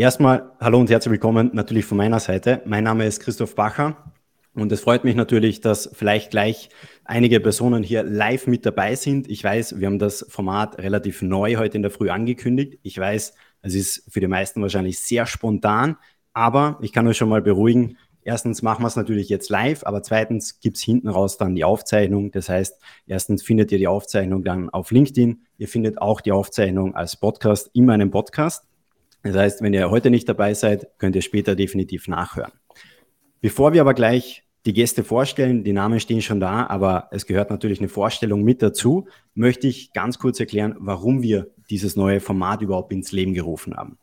Erstmal hallo und herzlich willkommen natürlich von meiner Seite. Mein Name ist Christoph Bacher und es freut mich natürlich, dass vielleicht gleich einige Personen hier live mit dabei sind. Ich weiß, wir haben das Format relativ neu heute in der Früh angekündigt. Ich weiß, es ist für die meisten wahrscheinlich sehr spontan, aber ich kann euch schon mal beruhigen. Erstens machen wir es natürlich jetzt live, aber zweitens gibt es hinten raus dann die Aufzeichnung. Das heißt, erstens findet ihr die Aufzeichnung dann auf LinkedIn. Ihr findet auch die Aufzeichnung als Podcast in meinem Podcast. Das heißt, wenn ihr heute nicht dabei seid, könnt ihr später definitiv nachhören. Bevor wir aber gleich die Gäste vorstellen, die Namen stehen schon da, aber es gehört natürlich eine Vorstellung mit dazu, möchte ich ganz kurz erklären, warum wir dieses neue Format überhaupt ins Leben gerufen haben.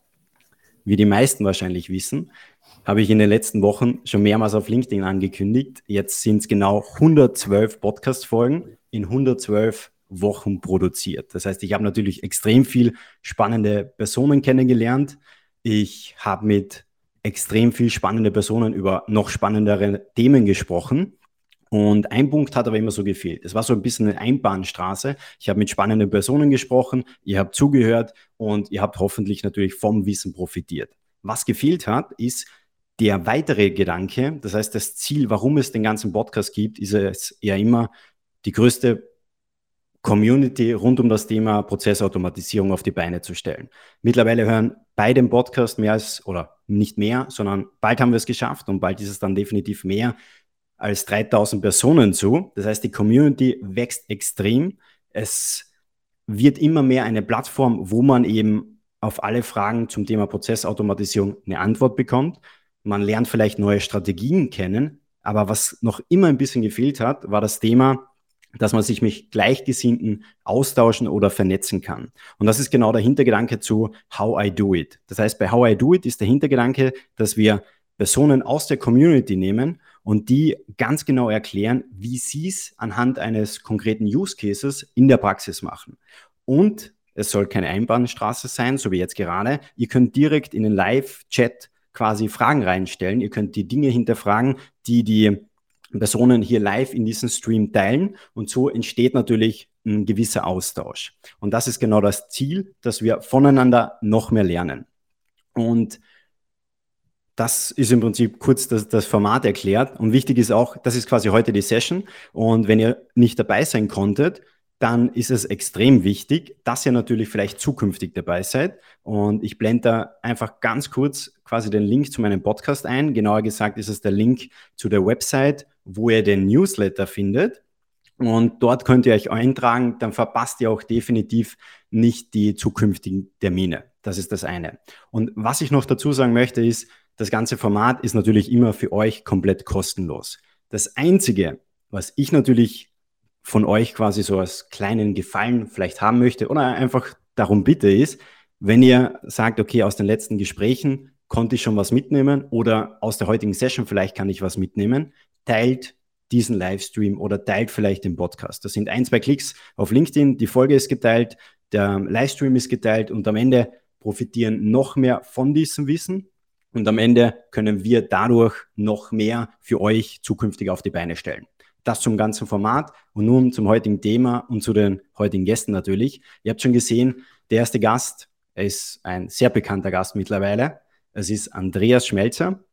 Wie die meisten wahrscheinlich wissen, habe ich in den letzten Wochen schon mehrmals auf LinkedIn angekündigt. Jetzt sind es genau 112 Podcast-Folgen in 112 Wochen produziert. Das heißt, ich habe natürlich extrem viel spannende Personen kennengelernt. Ich habe mit extrem viel spannende Personen über noch spannendere Themen gesprochen. Und ein Punkt hat aber immer so gefehlt. Es war so ein bisschen eine Einbahnstraße. Ich habe mit spannenden Personen gesprochen, ihr habt zugehört und ihr habt hoffentlich natürlich vom Wissen profitiert. Was gefehlt hat, ist der weitere Gedanke, das heißt das Ziel, warum es den ganzen Podcast gibt, ist es ja immer die größte Community rund um das Thema Prozessautomatisierung auf die Beine zu stellen. Mittlerweile hören bei dem Podcast mehr als, oder nicht mehr, sondern bald haben wir es geschafft und bald ist es dann definitiv mehr als 3000 Personen zu. Das heißt, die Community wächst extrem. Es wird immer mehr eine Plattform, wo man eben auf alle Fragen zum Thema Prozessautomatisierung eine Antwort bekommt. Man lernt vielleicht neue Strategien kennen, aber was noch immer ein bisschen gefehlt hat, war das Thema, dass man sich mit Gleichgesinnten austauschen oder vernetzen kann. Und das ist genau der Hintergedanke zu How I Do It. Das heißt, bei How I Do It ist der Hintergedanke, dass wir Personen aus der Community nehmen und die ganz genau erklären, wie sie es anhand eines konkreten Use Cases in der Praxis machen. Und es soll keine Einbahnstraße sein, so wie jetzt gerade. Ihr könnt direkt in den Live-Chat quasi Fragen reinstellen. Ihr könnt die Dinge hinterfragen, die die Personen hier live in diesem Stream teilen und so entsteht natürlich ein gewisser Austausch. Und das ist genau das Ziel, dass wir voneinander noch mehr lernen. Und das ist im Prinzip kurz das, das, Format erklärt. Und wichtig ist auch, das ist quasi heute die Session. Und wenn ihr nicht dabei sein konntet, dann ist es extrem wichtig, dass ihr natürlich vielleicht zukünftig dabei seid. Und ich blende da einfach ganz kurz quasi den Link zu meinem Podcast ein. Genauer gesagt ist es der Link zu der Website, wo ihr den Newsletter findet. Und dort könnt ihr euch eintragen, dann verpasst ihr auch definitiv nicht die zukünftigen Termine. Das ist das eine. Und was ich noch dazu sagen möchte, ist, das ganze Format ist natürlich immer für euch komplett kostenlos. Das Einzige, was ich natürlich von euch quasi so als kleinen Gefallen vielleicht haben möchte oder einfach darum bitte ist, wenn ihr sagt, okay, aus den letzten Gesprächen konnte ich schon was mitnehmen oder aus der heutigen Session vielleicht kann ich was mitnehmen, teilt diesen Livestream oder teilt vielleicht den Podcast. Das sind ein, zwei Klicks auf LinkedIn, die Folge ist geteilt, der Livestream ist geteilt und am Ende profitieren noch mehr von diesem Wissen und am Ende können wir dadurch noch mehr für euch zukünftig auf die Beine stellen. Das zum ganzen Format und nun zum heutigen Thema und zu den heutigen Gästen natürlich. Ihr habt schon gesehen, der erste Gast, ist ein sehr bekannter Gast mittlerweile. Es ist Andreas Schmelzer.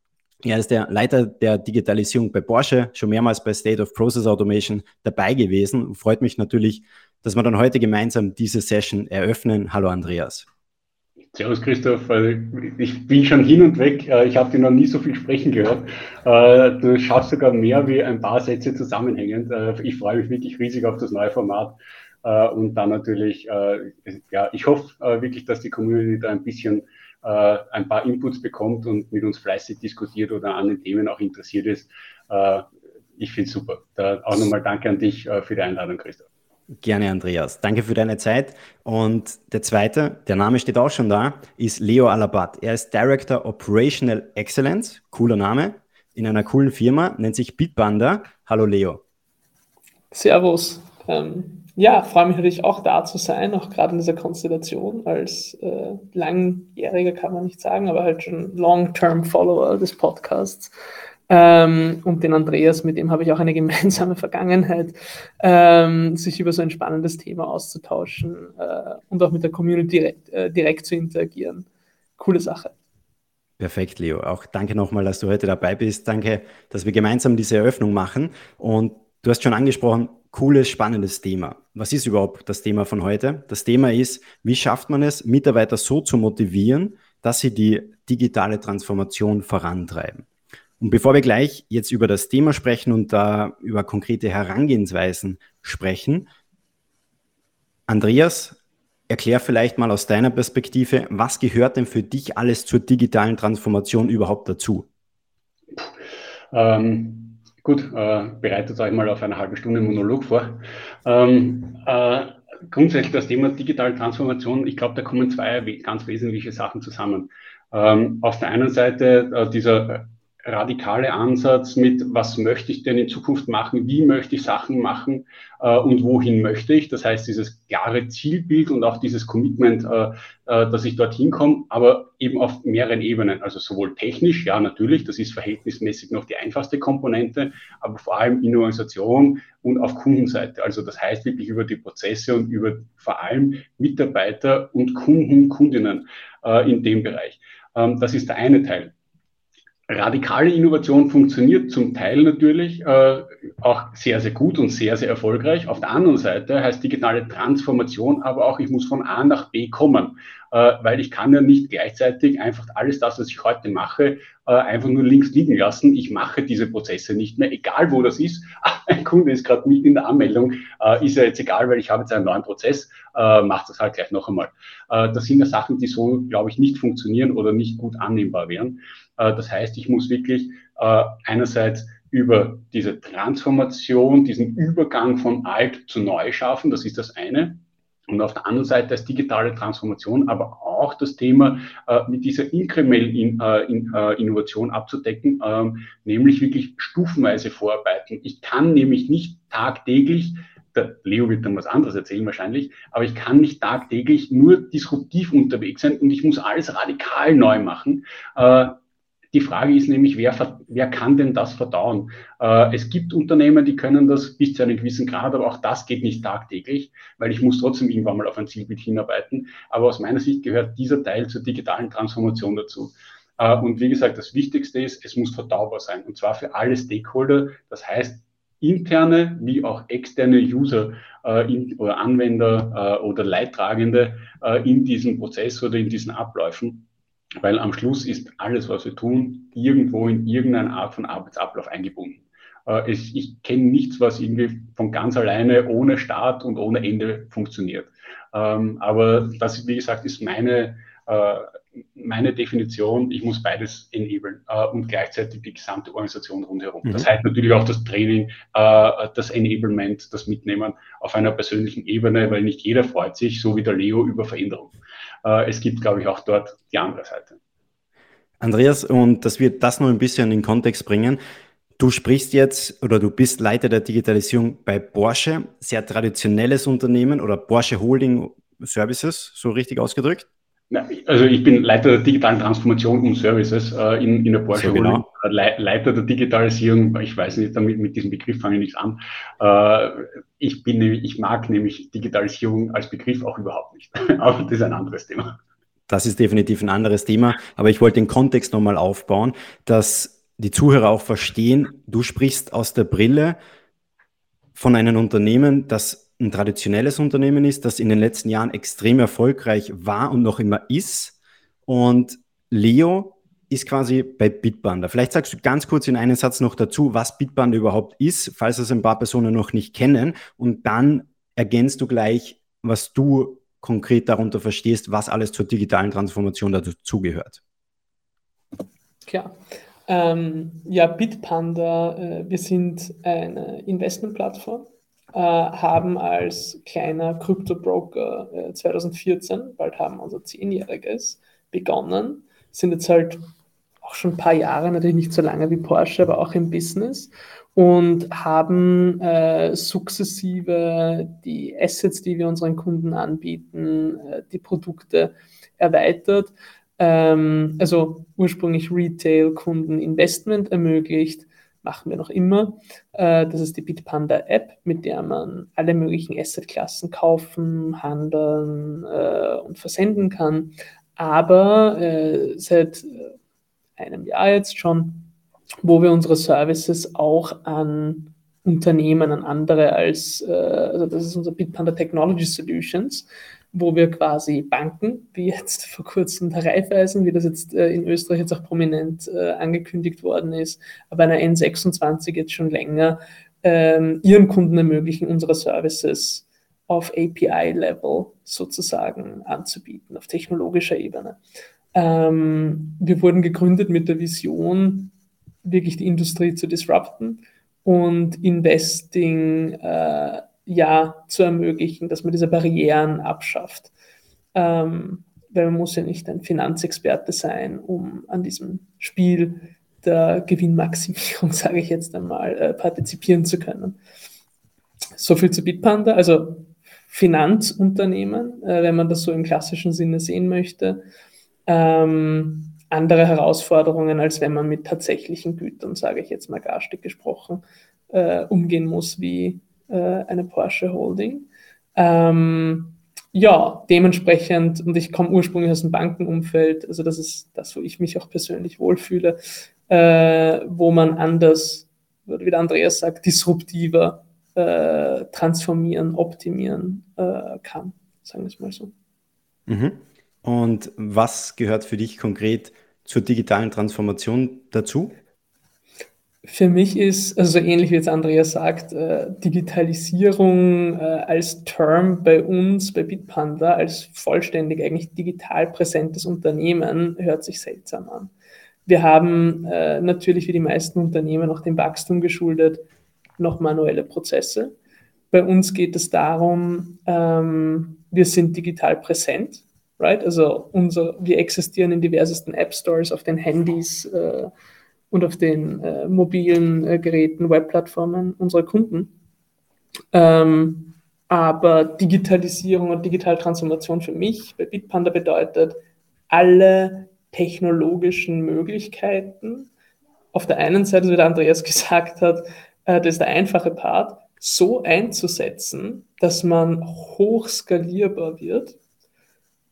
Er ist der Leiter der Digitalisierung bei Porsche, schon mehrmals bei State of Process Automation dabei gewesen. Freut mich natürlich, dass wir dann heute gemeinsam diese Session eröffnen. Hallo Andreas. Servus Christoph, also, ich bin schon hin und weg. Äh, ich habe dich noch nie so viel sprechen gehört. Äh, du schaffst sogar mehr wie ein paar Sätze zusammenhängend. Äh, ich freue mich wirklich riesig auf das neue Format. Und dann natürlich, ja, ich hoffe wirklich, dass die Community da ein bisschen ein paar Inputs bekommt und mit uns fleißig diskutiert oder an den Themen auch interessiert ist. Ich finde es super. Da auch nochmal danke an dich für die Einladung, Christoph. Gerne, Andreas. Danke für deine Zeit. Und der zweite, der Name steht auch schon da, ist Leo Alabat. Er ist Director Operational Excellence, cooler Name, in einer coolen Firma, nennt sich Bitbanda. Hallo Leo. Servus. Ähm, ja, freue mich natürlich auch da zu sein, auch gerade in dieser Konstellation als äh, langjähriger kann man nicht sagen, aber halt schon Long-Term Follower des Podcasts. Ähm, und den Andreas, mit dem habe ich auch eine gemeinsame Vergangenheit, ähm, sich über so ein spannendes Thema auszutauschen äh, und auch mit der Community direkt, äh, direkt zu interagieren. Coole Sache. Perfekt, Leo. Auch danke nochmal, dass du heute dabei bist. Danke, dass wir gemeinsam diese Eröffnung machen. Und du hast schon angesprochen, cooles, spannendes Thema. Was ist überhaupt das Thema von heute? Das Thema ist, wie schafft man es, Mitarbeiter so zu motivieren, dass sie die digitale Transformation vorantreiben. Und bevor wir gleich jetzt über das Thema sprechen und da über konkrete Herangehensweisen sprechen, Andreas, erklär vielleicht mal aus deiner Perspektive, was gehört denn für dich alles zur digitalen Transformation überhaupt dazu? Ähm, gut, äh, bereitet euch mal auf eine halbe Stunde Monolog vor. Ähm, äh, grundsätzlich das Thema digitale Transformation, ich glaube, da kommen zwei ganz wesentliche Sachen zusammen. Ähm, auf der einen Seite äh, dieser radikale Ansatz mit, was möchte ich denn in Zukunft machen, wie möchte ich Sachen machen äh, und wohin möchte ich. Das heißt, dieses klare Zielbild und auch dieses Commitment, äh, äh, dass ich dorthin komme, aber eben auf mehreren Ebenen. Also sowohl technisch, ja natürlich, das ist verhältnismäßig noch die einfachste Komponente, aber vor allem in Organisation und auf Kundenseite. Also das heißt wirklich über die Prozesse und über vor allem Mitarbeiter und Kunden, Kundinnen äh, in dem Bereich. Ähm, das ist der eine Teil radikale Innovation funktioniert zum Teil natürlich äh, auch sehr, sehr gut und sehr, sehr erfolgreich. Auf der anderen Seite heißt digitale Transformation aber auch, ich muss von A nach B kommen, äh, weil ich kann ja nicht gleichzeitig einfach alles das, was ich heute mache, äh, einfach nur links liegen lassen. Ich mache diese Prozesse nicht mehr, egal wo das ist. ein Kunde ist gerade nicht in der Anmeldung, äh, ist ja jetzt egal, weil ich habe jetzt einen neuen Prozess, äh, macht das halt gleich noch einmal. Äh, das sind ja Sachen, die so, glaube ich, nicht funktionieren oder nicht gut annehmbar wären. Äh, das heißt, ich muss wirklich äh, einerseits über diese Transformation, diesen Übergang von alt zu neu schaffen, das ist das eine. Und auf der anderen Seite das digitale Transformation, aber auch das Thema äh, mit dieser inkrementellen in, äh, in, äh, Innovation abzudecken, ähm, nämlich wirklich stufenweise vorarbeiten. Ich kann nämlich nicht tagtäglich der Leo wird dann was anderes erzählen wahrscheinlich, aber ich kann nicht tagtäglich nur disruptiv unterwegs sein und ich muss alles radikal neu machen. Die Frage ist nämlich, wer, wer kann denn das verdauen? Äh, es gibt Unternehmen, die können das bis zu einem gewissen Grad, aber auch das geht nicht tagtäglich, weil ich muss trotzdem irgendwann mal auf ein Zielbild hinarbeiten. Aber aus meiner Sicht gehört dieser Teil zur digitalen Transformation dazu. Äh, und wie gesagt, das Wichtigste ist, es muss verdaubar sein. Und zwar für alle Stakeholder. Das heißt, interne wie auch externe User äh, in, oder Anwender äh, oder Leidtragende äh, in diesem Prozess oder in diesen Abläufen weil am Schluss ist alles, was wir tun, irgendwo in irgendeine Art von Arbeitsablauf eingebunden. Äh, es, ich kenne nichts, was irgendwie von ganz alleine ohne Start und ohne Ende funktioniert. Ähm, aber das, wie gesagt, ist meine, äh, meine Definition. Ich muss beides enablen äh, und gleichzeitig die gesamte Organisation rundherum. Mhm. Das heißt natürlich auch das Training, äh, das Enablement, das Mitnehmen auf einer persönlichen Ebene, weil nicht jeder freut sich, so wie der Leo, über Veränderung es gibt, glaube ich, auch dort die andere Seite. Andreas, und dass wir das noch ein bisschen in den Kontext bringen. Du sprichst jetzt oder du bist Leiter der Digitalisierung bei Porsche, sehr traditionelles Unternehmen oder Porsche Holding Services, so richtig ausgedrückt? Also ich bin Leiter der digitalen Transformation und Services äh, in, in der Porsche so genau. Le Leiter der Digitalisierung, ich weiß nicht, damit mit diesem Begriff fange ich nichts an. Äh, ich bin ich mag nämlich Digitalisierung als Begriff auch überhaupt nicht. Aber das ist ein anderes Thema. Das ist definitiv ein anderes Thema, aber ich wollte den Kontext nochmal aufbauen, dass die Zuhörer auch verstehen, du sprichst aus der Brille von einem Unternehmen, das ein traditionelles Unternehmen ist, das in den letzten Jahren extrem erfolgreich war und noch immer ist. Und Leo ist quasi bei Bitbanda. Vielleicht sagst du ganz kurz in einem Satz noch dazu, was Bitbanda überhaupt ist, falls es ein paar Personen noch nicht kennen. Und dann ergänzt du gleich, was du konkret darunter verstehst, was alles zur digitalen Transformation dazugehört. Klar. Ähm, ja, Bitpanda, äh, wir sind eine Investmentplattform äh, haben als kleiner Krypto-Broker äh, 2014, bald haben unser zehnjähriges, begonnen. Sind jetzt halt auch schon ein paar Jahre, natürlich nicht so lange wie Porsche, aber auch im Business und haben äh, sukzessive die Assets, die wir unseren Kunden anbieten, äh, die Produkte erweitert. Ähm, also ursprünglich Retail-Kunden Investment ermöglicht, machen wir noch immer. Äh, das ist die Bitpanda App, mit der man alle möglichen Assetklassen kaufen, handeln äh, und versenden kann. Aber äh, seit einem Jahr jetzt schon, wo wir unsere Services auch an Unternehmen, an andere als, äh, also das ist unser Bitpanda Technology Solutions, wo wir quasi Banken, wie jetzt vor kurzem der Raiffeisen, wie das jetzt äh, in Österreich jetzt auch prominent äh, angekündigt worden ist, aber einer N26 jetzt schon länger, ähm, ihren Kunden ermöglichen, unsere Services auf API-Level sozusagen anzubieten, auf technologischer Ebene. Ähm, wir wurden gegründet mit der Vision, wirklich die Industrie zu disrupten und Investing äh, ja zu ermöglichen, dass man diese Barrieren abschafft. Ähm, weil man muss ja nicht ein Finanzexperte sein, um an diesem Spiel der Gewinnmaximierung, sage ich jetzt einmal, äh, partizipieren zu können. So viel zu Bitpanda, also Finanzunternehmen, äh, wenn man das so im klassischen Sinne sehen möchte. Ähm, andere Herausforderungen, als wenn man mit tatsächlichen Gütern, sage ich jetzt mal garstig gesprochen, äh, umgehen muss, wie äh, eine Porsche Holding. Ähm, ja, dementsprechend, und ich komme ursprünglich aus dem Bankenumfeld, also das ist das, wo ich mich auch persönlich wohlfühle, äh, wo man anders, wie der Andreas sagt, disruptiver äh, transformieren, optimieren äh, kann, sagen wir es mal so. Mhm. Und was gehört für dich konkret zur digitalen Transformation dazu? Für mich ist, also so ähnlich wie jetzt Andreas sagt, äh, Digitalisierung äh, als Term bei uns, bei Bitpanda, als vollständig eigentlich digital präsentes Unternehmen, hört sich seltsam an. Wir haben äh, natürlich wie die meisten Unternehmen auch dem Wachstum geschuldet noch manuelle Prozesse. Bei uns geht es darum, ähm, wir sind digital präsent right? Also unser, wir existieren in diversesten App Stores auf den Handys äh, und auf den äh, mobilen äh, Geräten, Webplattformen unserer Kunden. Ähm, aber Digitalisierung und Digitaltransformation für mich bei Bitpanda bedeutet, alle technologischen Möglichkeiten auf der einen Seite, wie der Andreas gesagt hat, äh, das ist der einfache Part, so einzusetzen, dass man hochskalierbar wird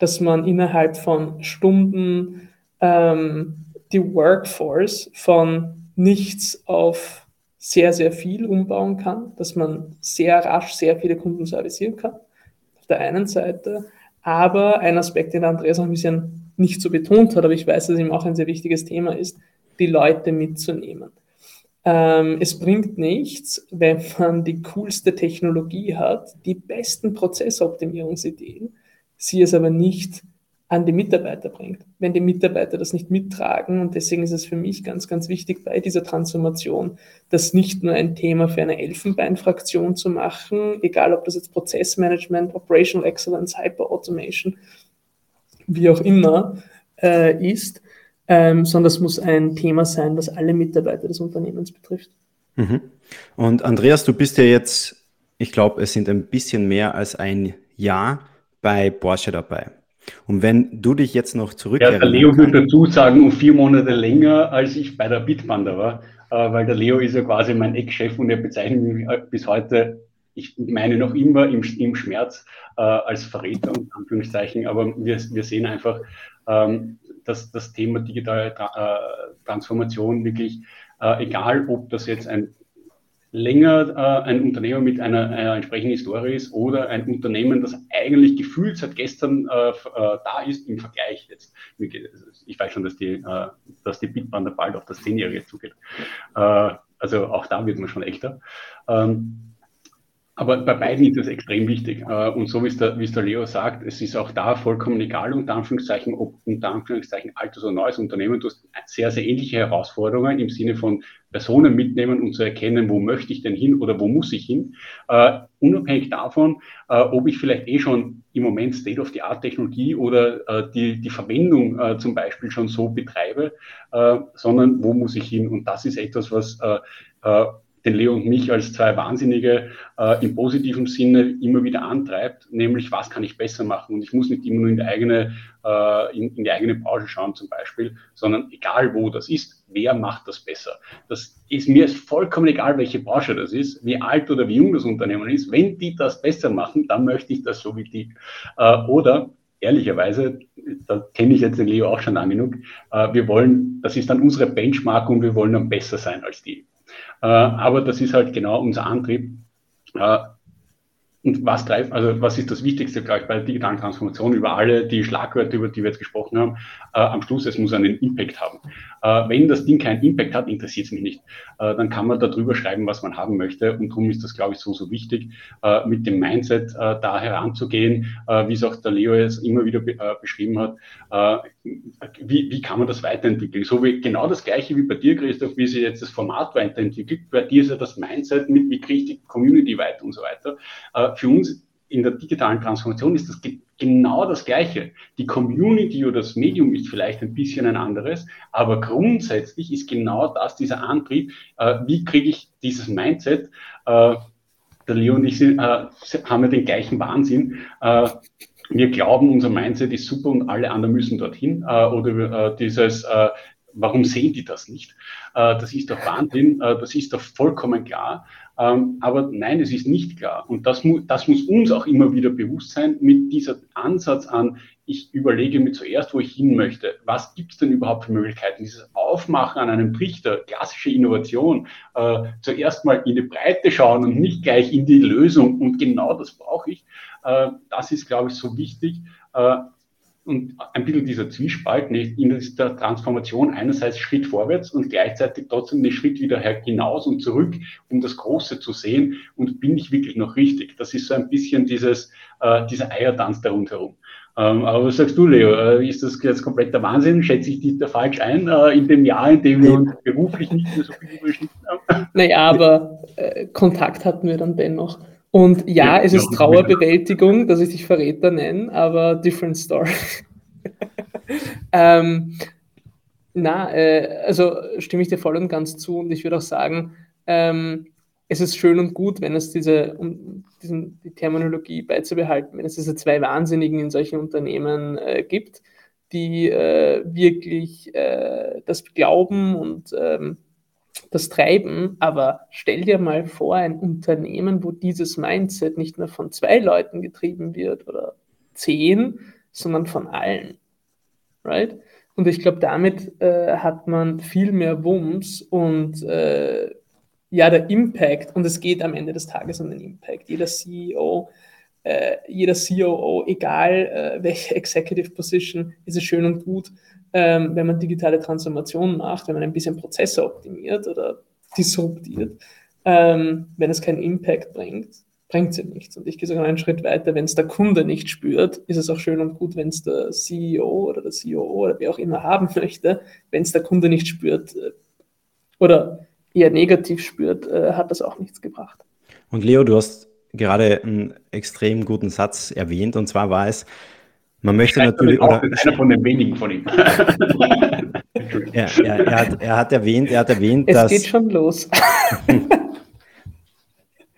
dass man innerhalb von Stunden ähm, die Workforce von nichts auf sehr, sehr viel umbauen kann, dass man sehr rasch sehr viele Kunden servicieren kann, auf der einen Seite. Aber ein Aspekt, den Andreas noch ein bisschen nicht so betont hat, aber ich weiß, dass ihm auch ein sehr wichtiges Thema ist, die Leute mitzunehmen. Ähm, es bringt nichts, wenn man die coolste Technologie hat, die besten Prozessoptimierungsideen, sie es aber nicht an die Mitarbeiter bringt. Wenn die Mitarbeiter das nicht mittragen, und deswegen ist es für mich ganz, ganz wichtig bei dieser Transformation, das nicht nur ein Thema für eine Elfenbeinfraktion zu machen, egal ob das jetzt Prozessmanagement, Operational Excellence, Hyper Automation, wie auch immer äh, ist, ähm, sondern es muss ein Thema sein, das alle Mitarbeiter des Unternehmens betrifft. Mhm. Und Andreas, du bist ja jetzt, ich glaube, es sind ein bisschen mehr als ein Jahr bei Porsche dabei. Und wenn du dich jetzt noch zurück. Ja, der Leo würde dazu sagen, um vier Monate länger, als ich bei der Bitpanda war, äh, weil der Leo ist ja quasi mein Eckchef und er bezeichnet mich äh, bis heute, ich meine noch immer im, im Schmerz äh, als Verräter, und Anführungszeichen, aber wir, wir sehen einfach, ähm, dass das Thema digitale Tra Transformation wirklich, egal ob das jetzt ein länger äh, ein Unternehmen mit einer, einer, entsprechenden Historie ist oder ein Unternehmen, das eigentlich gefühlt seit gestern äh, äh, da ist im Vergleich jetzt. Ich weiß schon, dass die, äh, dass die Bitbahn bald auf das Zehnjährige zugeht. Äh, also auch da wird man schon echter. Ähm, aber bei beiden ist es extrem wichtig. Äh, und so wie es, der, wie es der Leo sagt, es ist auch da vollkommen egal, unter Anführungszeichen, ob unter Anführungszeichen altes oder neues Unternehmen. Du hast sehr, sehr ähnliche Herausforderungen im Sinne von Personen mitnehmen und zu erkennen, wo möchte ich denn hin oder wo muss ich hin. Uh, unabhängig davon, uh, ob ich vielleicht eh schon im Moment State-of-the-Art-Technologie oder uh, die, die Verwendung zum Beispiel schon so betreibe, sondern wo muss ich hin. Und das ist etwas, was den Leo und mich als zwei Wahnsinnige äh, im positiven Sinne immer wieder antreibt, nämlich was kann ich besser machen. Und ich muss nicht immer nur in die eigene, äh, in, in, die eigene Branche schauen zum Beispiel, sondern egal wo das ist, wer macht das besser. Das ist mir ist vollkommen egal, welche Branche das ist, wie alt oder wie jung das Unternehmen ist. Wenn die das besser machen, dann möchte ich das so wie die. Äh, oder ehrlicherweise, da kenne ich jetzt den Leo auch schon lang genug, äh, wir wollen, das ist dann unsere Benchmark und wir wollen dann besser sein als die. Äh, aber das ist halt genau unser Antrieb. Äh, und was treibt, also was ist das Wichtigste, glaube ich, bei der digitalen Transformation über alle die Schlagwörter, über die wir jetzt gesprochen haben, äh, am Schluss, es muss einen Impact haben. Äh, wenn das Ding keinen Impact hat, interessiert es mich nicht. Äh, dann kann man darüber schreiben, was man haben möchte. Und darum ist das, glaube ich, so, so wichtig, äh, mit dem Mindset äh, da heranzugehen, äh, wie es auch der Leo jetzt immer wieder be beschrieben hat. wie, wie kann man das weiterentwickeln? So wie genau das Gleiche wie bei dir, Christoph, wie sich jetzt das Format weiterentwickelt. Bei dir ist ja das Mindset mit, wie kriege ich die Community weiter und so weiter für uns in der digitalen Transformation ist das genau das Gleiche. Die Community oder das Medium ist vielleicht ein bisschen ein anderes, aber grundsätzlich ist genau das dieser Antrieb. Äh, wie kriege ich dieses Mindset? Äh, der Leo und ich sind, äh, haben ja den gleichen Wahnsinn. Äh, wir glauben, unser Mindset ist super und alle anderen müssen dorthin. Äh, oder äh, dieses, warum sehen die das nicht? das ist doch Wahnsinn, das ist doch vollkommen klar. Ähm, aber nein, es ist nicht klar. Und das, mu das muss uns auch immer wieder bewusst sein mit dieser Ansatz an, ich überlege mir zuerst, wo ich hin möchte. Was gibt es denn überhaupt für Möglichkeiten? Dieses Aufmachen an einem Trichter, klassische Innovation, äh, zuerst mal in die Breite schauen und nicht gleich in die Lösung. Und genau das brauche ich. Äh, das ist, glaube ich, so wichtig. Äh, und ein bisschen dieser Zwiespalt nicht, in der Transformation einerseits Schritt vorwärts und gleichzeitig trotzdem den Schritt wieder hinaus und zurück, um das Große zu sehen und bin ich wirklich noch richtig. Das ist so ein bisschen dieses, äh, dieser Eiertanz da rundherum. Ähm, aber was sagst du, Leo? Äh, ist das jetzt kompletter Wahnsinn? Schätze ich dich da falsch ein, äh, in dem Jahr, in dem wir uns beruflich nicht mehr so viel überschnitten haben? Naja, aber äh, Kontakt hatten wir dann dennoch. Und ja, ja es ist Trauerbewältigung, dass ich dich Verräter nenne, aber different story. ähm, na, äh, also stimme ich dir voll und ganz zu und ich würde auch sagen, ähm, es ist schön und gut, wenn es diese, um diesen, die Terminologie beizubehalten, wenn es diese zwei Wahnsinnigen in solchen Unternehmen äh, gibt, die äh, wirklich äh, das glauben und ähm, das Treiben, aber stell dir mal vor, ein Unternehmen, wo dieses Mindset nicht nur von zwei Leuten getrieben wird oder zehn, sondern von allen. Right? Und ich glaube, damit äh, hat man viel mehr Wumms und äh, ja, der Impact, und es geht am Ende des Tages um den Impact. Jeder CEO, äh, jeder COO, egal äh, welche Executive Position, ist es schön und gut, ähm, wenn man digitale Transformation macht, wenn man ein bisschen Prozesse optimiert oder disruptiert, ähm, wenn es keinen Impact bringt, bringt es nichts. Und ich gehe sogar einen Schritt weiter, wenn es der Kunde nicht spürt, ist es auch schön und gut, wenn es der CEO oder der COO oder wer auch immer haben möchte, wenn es der Kunde nicht spürt äh, oder eher negativ spürt, äh, hat das auch nichts gebracht. Und Leo, du hast gerade einen extrem guten Satz erwähnt, und zwar war es, man möchte natürlich. Oder, einer von den wenigen von ihm. ja, ja, er, hat, er hat erwähnt, er hat erwähnt, es dass. Es geht schon los.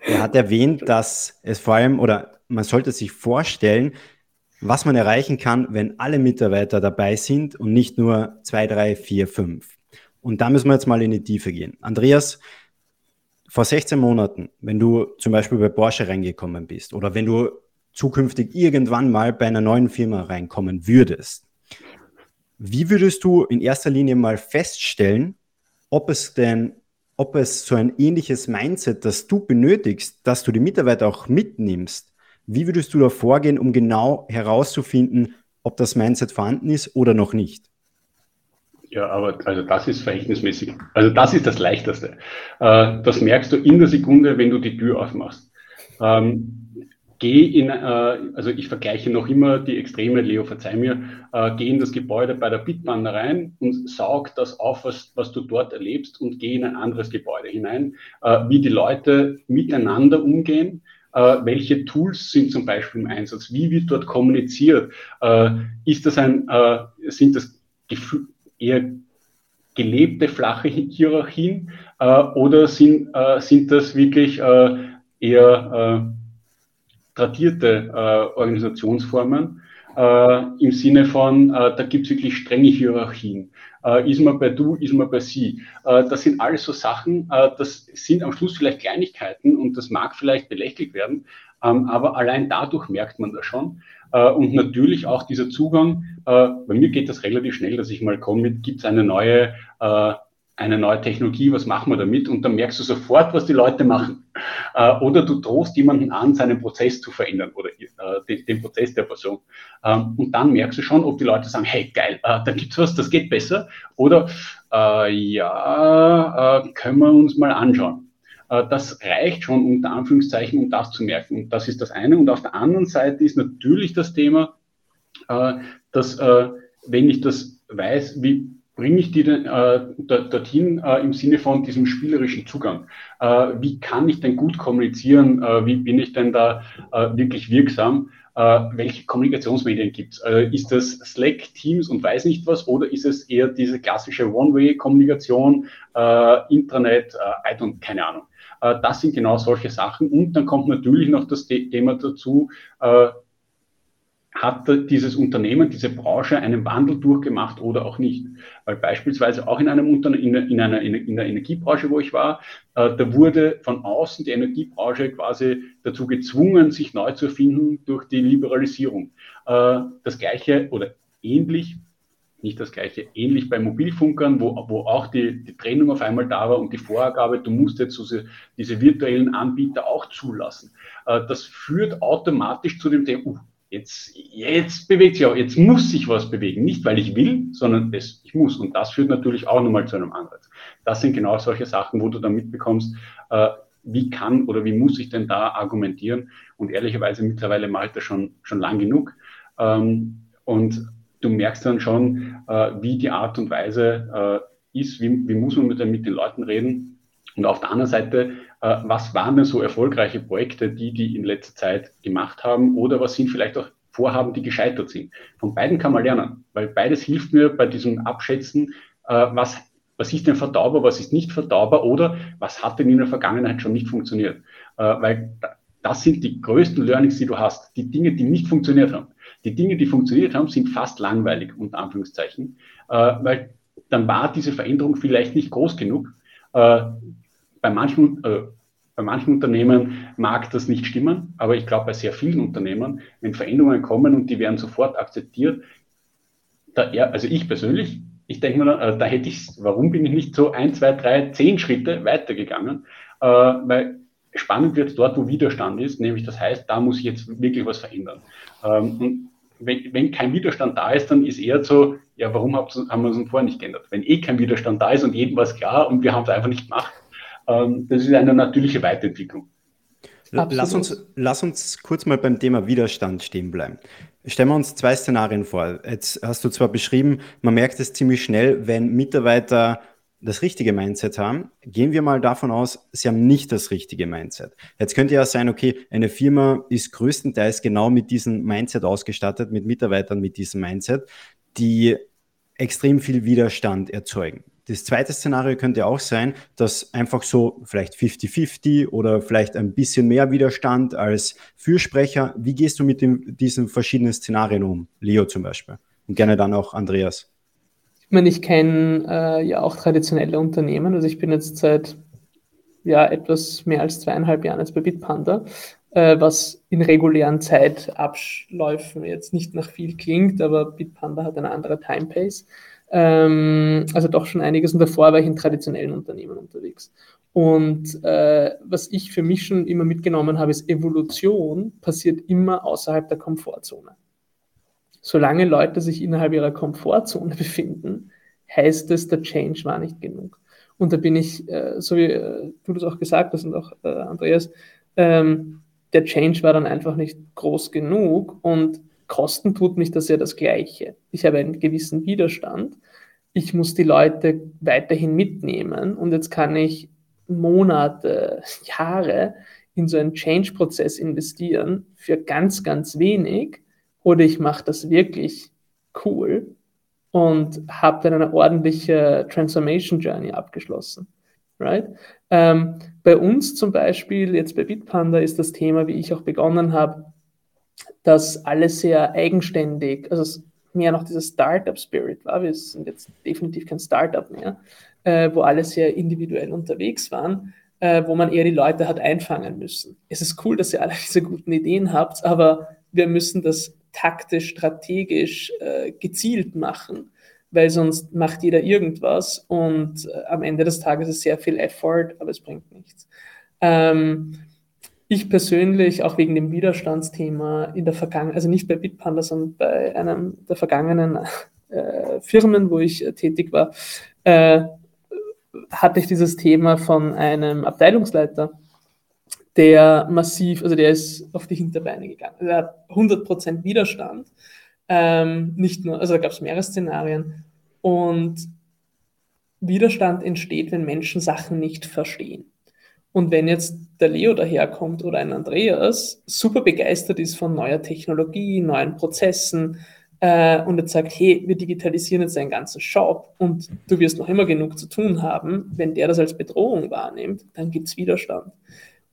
er hat erwähnt, dass es vor allem, oder man sollte sich vorstellen, was man erreichen kann, wenn alle Mitarbeiter dabei sind und nicht nur zwei, drei, vier, fünf. Und da müssen wir jetzt mal in die Tiefe gehen. Andreas, vor 16 Monaten, wenn du zum Beispiel bei Porsche reingekommen bist oder wenn du zukünftig irgendwann mal bei einer neuen Firma reinkommen würdest, wie würdest du in erster Linie mal feststellen, ob es denn, ob es so ein ähnliches Mindset, das du benötigst, dass du die Mitarbeiter auch mitnimmst, wie würdest du da vorgehen, um genau herauszufinden, ob das Mindset vorhanden ist oder noch nicht? Ja, aber also das ist verhältnismäßig, also das ist das Leichteste. Äh, das merkst du in der Sekunde, wenn du die Tür aufmachst. Ähm, geh in, äh, also ich vergleiche noch immer die Extreme, Leo, verzeih mir, äh, geh in das Gebäude bei der Bitbahn rein und saug das auf, was, was du dort erlebst und geh in ein anderes Gebäude hinein, äh, wie die Leute miteinander umgehen, welche Tools sind zum Beispiel im Einsatz, wie wird dort kommuniziert, ist das ein, sind das eher gelebte flache Hierarchien oder sind, sind das wirklich eher tradierte äh, Organisationsformen. äh, im Sinne von, äh, da gibt es wirklich strenge Hierarchien. Äh, ist man bei du, ist man bei sie. Äh, das sind alles so Sachen, äh, das sind am Schluss vielleicht Kleinigkeiten und das mag vielleicht belächelt werden, ähm, aber allein dadurch merkt man das schon. Äh, und natürlich auch dieser Zugang, äh, bei mir geht das relativ schnell, dass ich mal komme mit, gibt es eine neue eine neue Technologie, was machen wir damit? Und dann merkst du sofort, was die Leute machen. Äh, oder du drohst jemanden an, seinen Prozess zu verändern oder äh, den, den, Prozess der Person. Ähm, und dann merkst du schon, ob die Leute sagen, hey, geil, äh, da gibt's was, das geht besser. Oder äh, ja, äh, können wir uns mal anschauen. Äh, das reicht schon unter Anführungszeichen, um das zu merken. Und das ist das eine. Und auf der anderen Seite ist natürlich das Thema, dass wenn ich das weiß, wie bringe ich die denn, äh, dorthin äh, im Sinne von diesem spielerischen Zugang? Äh, wie kann ich denn gut kommunizieren? Äh, wie bin ich denn da äh, wirklich wirksam? Äh, welche Kommunikationsmedien gibt es? ist das Slack, Teams und weiß nicht was? Oder ist es eher diese klassische One-Way-Kommunikation, Intranet, I don't, keine Ahnung. das sind genau solche Sachen. Und dann kommt natürlich noch das Thema dazu, hat dieses Unternehmen, diese Branche einen Wandel durchgemacht oder auch nicht. Weil beispielsweise auch in einem Unternehmen, in, einer, in der Energiebranche, wo ich war, äh, da wurde von außen die Energiebranche quasi dazu gezwungen, sich neu zu erfinden durch die Liberalisierung. Äh, das Gleiche oder ähnlich nicht das gleiche. Ähnlich bei Mobilfunkern, wo, wo auch die, die Trennung auf einmal da war und die Vorgabe, du musst jetzt diese, diese virtuellen Anbieter auch zulassen. Äh, das führt automatisch zu dem Thema, uh, jetzt, jetzt bewegt sich auch, jetzt muss sich was bewegen. Nicht, weil ich will, sondern es, ich muss. Und das führt natürlich auch nochmal zu einem Anreiz. Das sind genau solche Sachen, wo du dann mitbekommst, äh, wie kann oder wie muss ich denn da argumentieren? Und ehrlicherweise mittlerweile mache ich das schon, schon lang genug. Ähm, und du merkst dann schon, äh, wie die Art und Weise äh, ist, wie, wie muss man mit, mit den Leuten reden. Und auf der anderen Seite äh, was waren denn so erfolgreiche Projekte, die die in letzter Zeit gemacht haben oder was sind vielleicht auch Vorhaben, die gescheitert sind. Von beiden kann man lernen, weil beides hilft mir bei diesem Abschätzen, äh, was, was ist denn verdaubar, was ist nicht verdaubar oder was hat denn in der Vergangenheit schon nicht funktioniert. Äh, weil das sind die größten Learnings, die du hast. Die Dinge, die nicht funktioniert haben. Die Dinge, die funktioniert haben, sind fast langweilig, unter Anführungszeichen, weil dann war diese Veränderung vielleicht nicht groß genug bei manchen, äh, bei manchen Unternehmen mag das nicht stimmen, aber ich glaube, bei sehr vielen Unternehmen, wenn Veränderungen kommen und die werden sofort akzeptiert, da er, also ich persönlich, ich denke mir, äh, da hätte ich, warum bin ich nicht so ein, zwei, drei, zehn Schritte weitergegangen? Äh, weil spannend wird dort, wo Widerstand ist, nämlich das heißt, da muss ich jetzt wirklich was verändern. Ähm, und wenn, wenn kein Widerstand da ist, dann ist eher so, ja, warum haben wir uns vorher nicht geändert? Wenn eh kein Widerstand da ist und jedem was klar und wir haben es einfach nicht gemacht, ähm, das ist eine natürliche Weiterentwicklung. Lass uns, lass uns kurz mal beim Thema Widerstand stehen bleiben. Stellen wir uns zwei Szenarien vor. Jetzt hast du zwar beschrieben, man merkt es ziemlich schnell, wenn Mitarbeiter das richtige Mindset haben. Gehen wir mal davon aus, sie haben nicht das richtige Mindset. Jetzt könnte ja sein, okay, eine Firma ist größtenteils genau mit diesem Mindset ausgestattet, mit Mitarbeitern mit diesem Mindset, die extrem viel Widerstand erzeugen. Das zweite Szenario könnte auch sein, dass einfach so vielleicht 50-50 oder vielleicht ein bisschen mehr Widerstand als Fürsprecher. Wie gehst du mit dem, diesen verschiedenen Szenarien um? Leo zum Beispiel. Und gerne dann auch Andreas. Ich meine, ich kenne äh, ja auch traditionelle Unternehmen. Also ich bin jetzt seit ja, etwas mehr als zweieinhalb Jahren jetzt bei Bitpanda, äh, was in regulären Zeitabläufen jetzt nicht nach viel klingt, aber Bitpanda hat eine andere Timepace. Ähm, also doch schon einiges. Und davor war ich in traditionellen Unternehmen unterwegs. Und äh, was ich für mich schon immer mitgenommen habe, ist, Evolution passiert immer außerhalb der Komfortzone. Solange Leute sich innerhalb ihrer Komfortzone befinden, heißt es, der Change war nicht genug. Und da bin ich, äh, so wie äh, du das auch gesagt hast und auch äh, Andreas, ähm, der Change war dann einfach nicht groß genug und kosten tut mich das ja das Gleiche. Ich habe einen gewissen Widerstand. Ich muss die Leute weiterhin mitnehmen und jetzt kann ich Monate, Jahre in so einen Change-Prozess investieren für ganz, ganz wenig oder ich mache das wirklich cool und habe dann eine ordentliche Transformation Journey abgeschlossen. Right? Ähm, bei uns zum Beispiel, jetzt bei Bitpanda, ist das Thema, wie ich auch begonnen habe, dass alles sehr eigenständig, also mehr noch dieser Startup-Spirit war. Wir sind jetzt definitiv kein Startup mehr, äh, wo alle sehr individuell unterwegs waren, äh, wo man eher die Leute hat einfangen müssen. Es ist cool, dass ihr alle diese guten Ideen habt, aber wir müssen das taktisch, strategisch, äh, gezielt machen, weil sonst macht jeder irgendwas und äh, am Ende des Tages ist sehr viel Effort, aber es bringt nichts. Ähm, ich persönlich, auch wegen dem Widerstandsthema in der Vergangenheit, also nicht bei Bitpanda, sondern bei einem der vergangenen äh, Firmen, wo ich äh, tätig war, äh, hatte ich dieses Thema von einem Abteilungsleiter, der massiv, also der ist auf die Hinterbeine gegangen. Also er hat 100% Widerstand. Ähm, nicht nur, also da gab es mehrere Szenarien. Und Widerstand entsteht, wenn Menschen Sachen nicht verstehen. Und wenn jetzt der Leo daherkommt oder ein Andreas, super begeistert ist von neuer Technologie, neuen Prozessen äh, und jetzt sagt, hey, wir digitalisieren jetzt einen ganzen Shop und du wirst noch immer genug zu tun haben, wenn der das als Bedrohung wahrnimmt, dann gibt es Widerstand.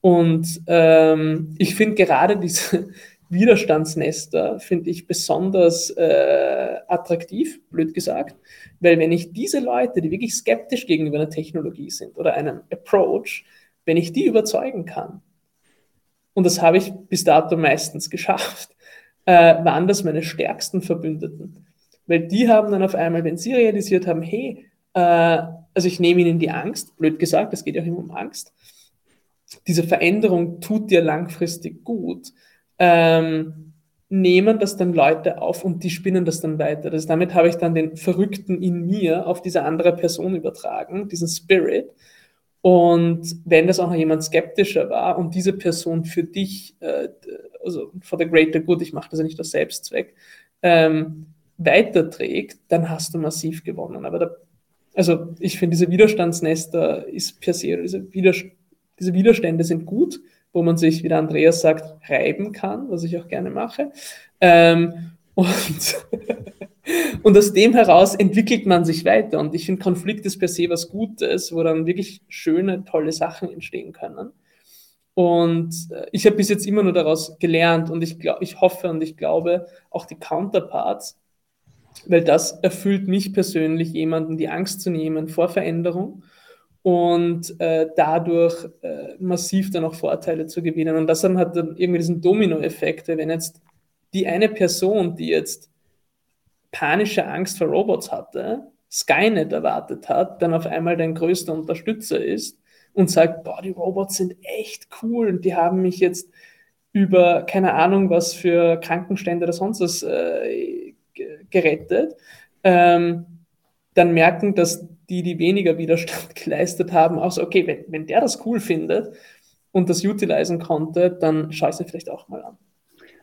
Und ähm, ich finde gerade diese Widerstandsnester, finde ich besonders äh, attraktiv, blöd gesagt, weil wenn ich diese Leute, die wirklich skeptisch gegenüber einer Technologie sind oder einem Approach, wenn ich die überzeugen kann, und das habe ich bis dato meistens geschafft, äh, waren das meine stärksten Verbündeten. Weil die haben dann auf einmal, wenn sie realisiert haben, hey, äh, also ich nehme ihnen die Angst, blöd gesagt, es geht ja auch immer um Angst, diese Veränderung tut dir langfristig gut, ähm, nehmen das dann Leute auf und die spinnen das dann weiter. Das, damit habe ich dann den Verrückten in mir auf diese andere Person übertragen, diesen Spirit. Und wenn das auch noch jemand skeptischer war und diese Person für dich, äh, also for the greater good, ich mache das ja nicht aus Selbstzweck, ähm, weiterträgt, dann hast du massiv gewonnen. Aber da, also ich finde, diese Widerstandsnester ist per se, diese, Widerst diese Widerstände sind gut, wo man sich, wie der Andreas sagt, reiben kann, was ich auch gerne mache. Ähm, und Und aus dem heraus entwickelt man sich weiter. Und ich finde, Konflikt ist per se was Gutes, wo dann wirklich schöne, tolle Sachen entstehen können. Und äh, ich habe bis jetzt immer nur daraus gelernt und ich, glaub, ich hoffe und ich glaube auch die Counterparts, weil das erfüllt mich persönlich, jemanden die Angst zu nehmen vor Veränderung und äh, dadurch äh, massiv dann auch Vorteile zu gewinnen. Und das dann hat dann irgendwie diesen Domino-Effekt, wenn jetzt die eine Person, die jetzt panische Angst vor Robots hatte, Skynet erwartet hat, dann auf einmal dein größter Unterstützer ist und sagt, boah, die Robots sind echt cool und die haben mich jetzt über keine Ahnung was für Krankenstände oder sonst was äh, gerettet, ähm, dann merken, dass die, die weniger Widerstand geleistet haben, auch so, okay, wenn, wenn der das cool findet und das utilisieren konnte, dann schau ich es vielleicht auch mal an.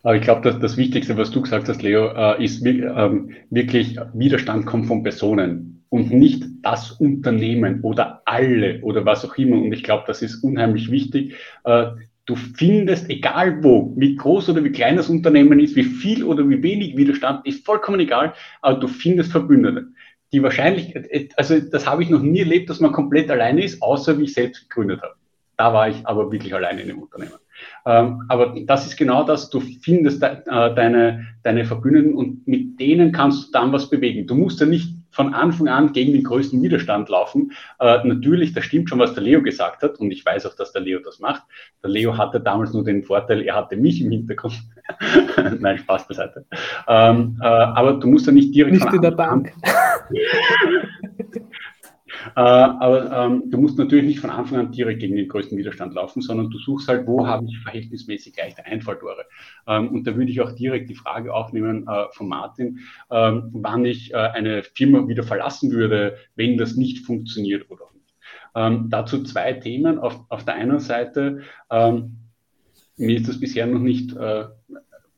Aber ich glaube, dass das Wichtigste, was du gesagt hast, Leo, äh, ist ähm, wirklich Widerstand kommt von Personen und nicht das Unternehmen oder alle oder was auch immer. Und ich glaube, das ist unheimlich wichtig. Äh, du findest, egal wo, wie groß oder wie klein das Unternehmen ist, wie viel oder wie wenig Widerstand, ist vollkommen egal, aber du findest Verbündete. Die wahrscheinlich, also das habe ich noch nie erlebt, dass man komplett alleine ist, außer wie ich selbst gegründet habe. Da war ich aber wirklich alleine in dem Unternehmen. Ähm, aber das ist genau das, du findest de, äh, deine, deine Verbündeten und mit denen kannst du dann was bewegen. Du musst ja nicht von Anfang an gegen den größten Widerstand laufen. Äh, natürlich, das stimmt schon, was der Leo gesagt hat und ich weiß auch, dass der Leo das macht. Der Leo hatte damals nur den Vorteil, er hatte mich im Hintergrund. Nein, Spaß beiseite. Ähm, äh, aber du musst ja nicht direkt nicht in der Bank. Äh, aber ähm, du musst natürlich nicht von Anfang an direkt gegen den größten Widerstand laufen, sondern du suchst halt, wo habe ich verhältnismäßig leichte Einfalltore. Ähm, und da würde ich auch direkt die Frage aufnehmen äh, von Martin, ähm, wann ich äh, eine Firma wieder verlassen würde, wenn das nicht funktioniert oder nicht. Ähm, dazu zwei Themen. Auf, auf der einen Seite, ähm, mir ist das bisher noch nicht äh,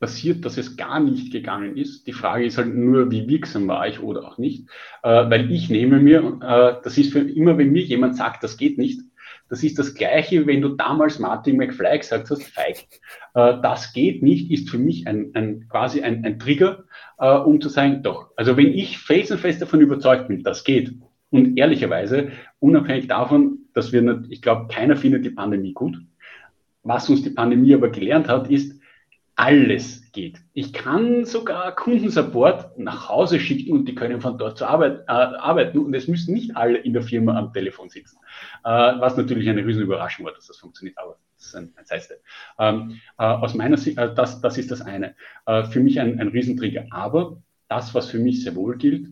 passiert, dass es gar nicht gegangen ist. Die Frage ist halt nur, wie wirksam war ich oder auch nicht. Äh, weil ich nehme mir, äh, das ist für immer, wenn mir jemand sagt, das geht nicht, das ist das Gleiche, wenn du damals Martin McFly gesagt hast, feig. Äh, das geht nicht, ist für mich ein, ein quasi ein, ein Trigger, äh, um zu sagen, doch. Also wenn ich felsenfest davon überzeugt bin, das geht, und ehrlicherweise, unabhängig davon, dass wir, nicht, ich glaube, keiner findet die Pandemie gut. Was uns die Pandemie aber gelernt hat, ist, alles geht. Ich kann sogar Kundensupport nach Hause schicken und die können von dort zur Arbeit äh, arbeiten und es müssen nicht alle in der Firma am Telefon sitzen. Äh, was natürlich eine riesen Überraschung war, dass das funktioniert, aber das ist ein, ein Sidestep. Ähm, äh, aus meiner Sicht, äh, das, das ist das eine. Äh, für mich ein, ein Riesentrigger. Aber das, was für mich sehr wohl gilt,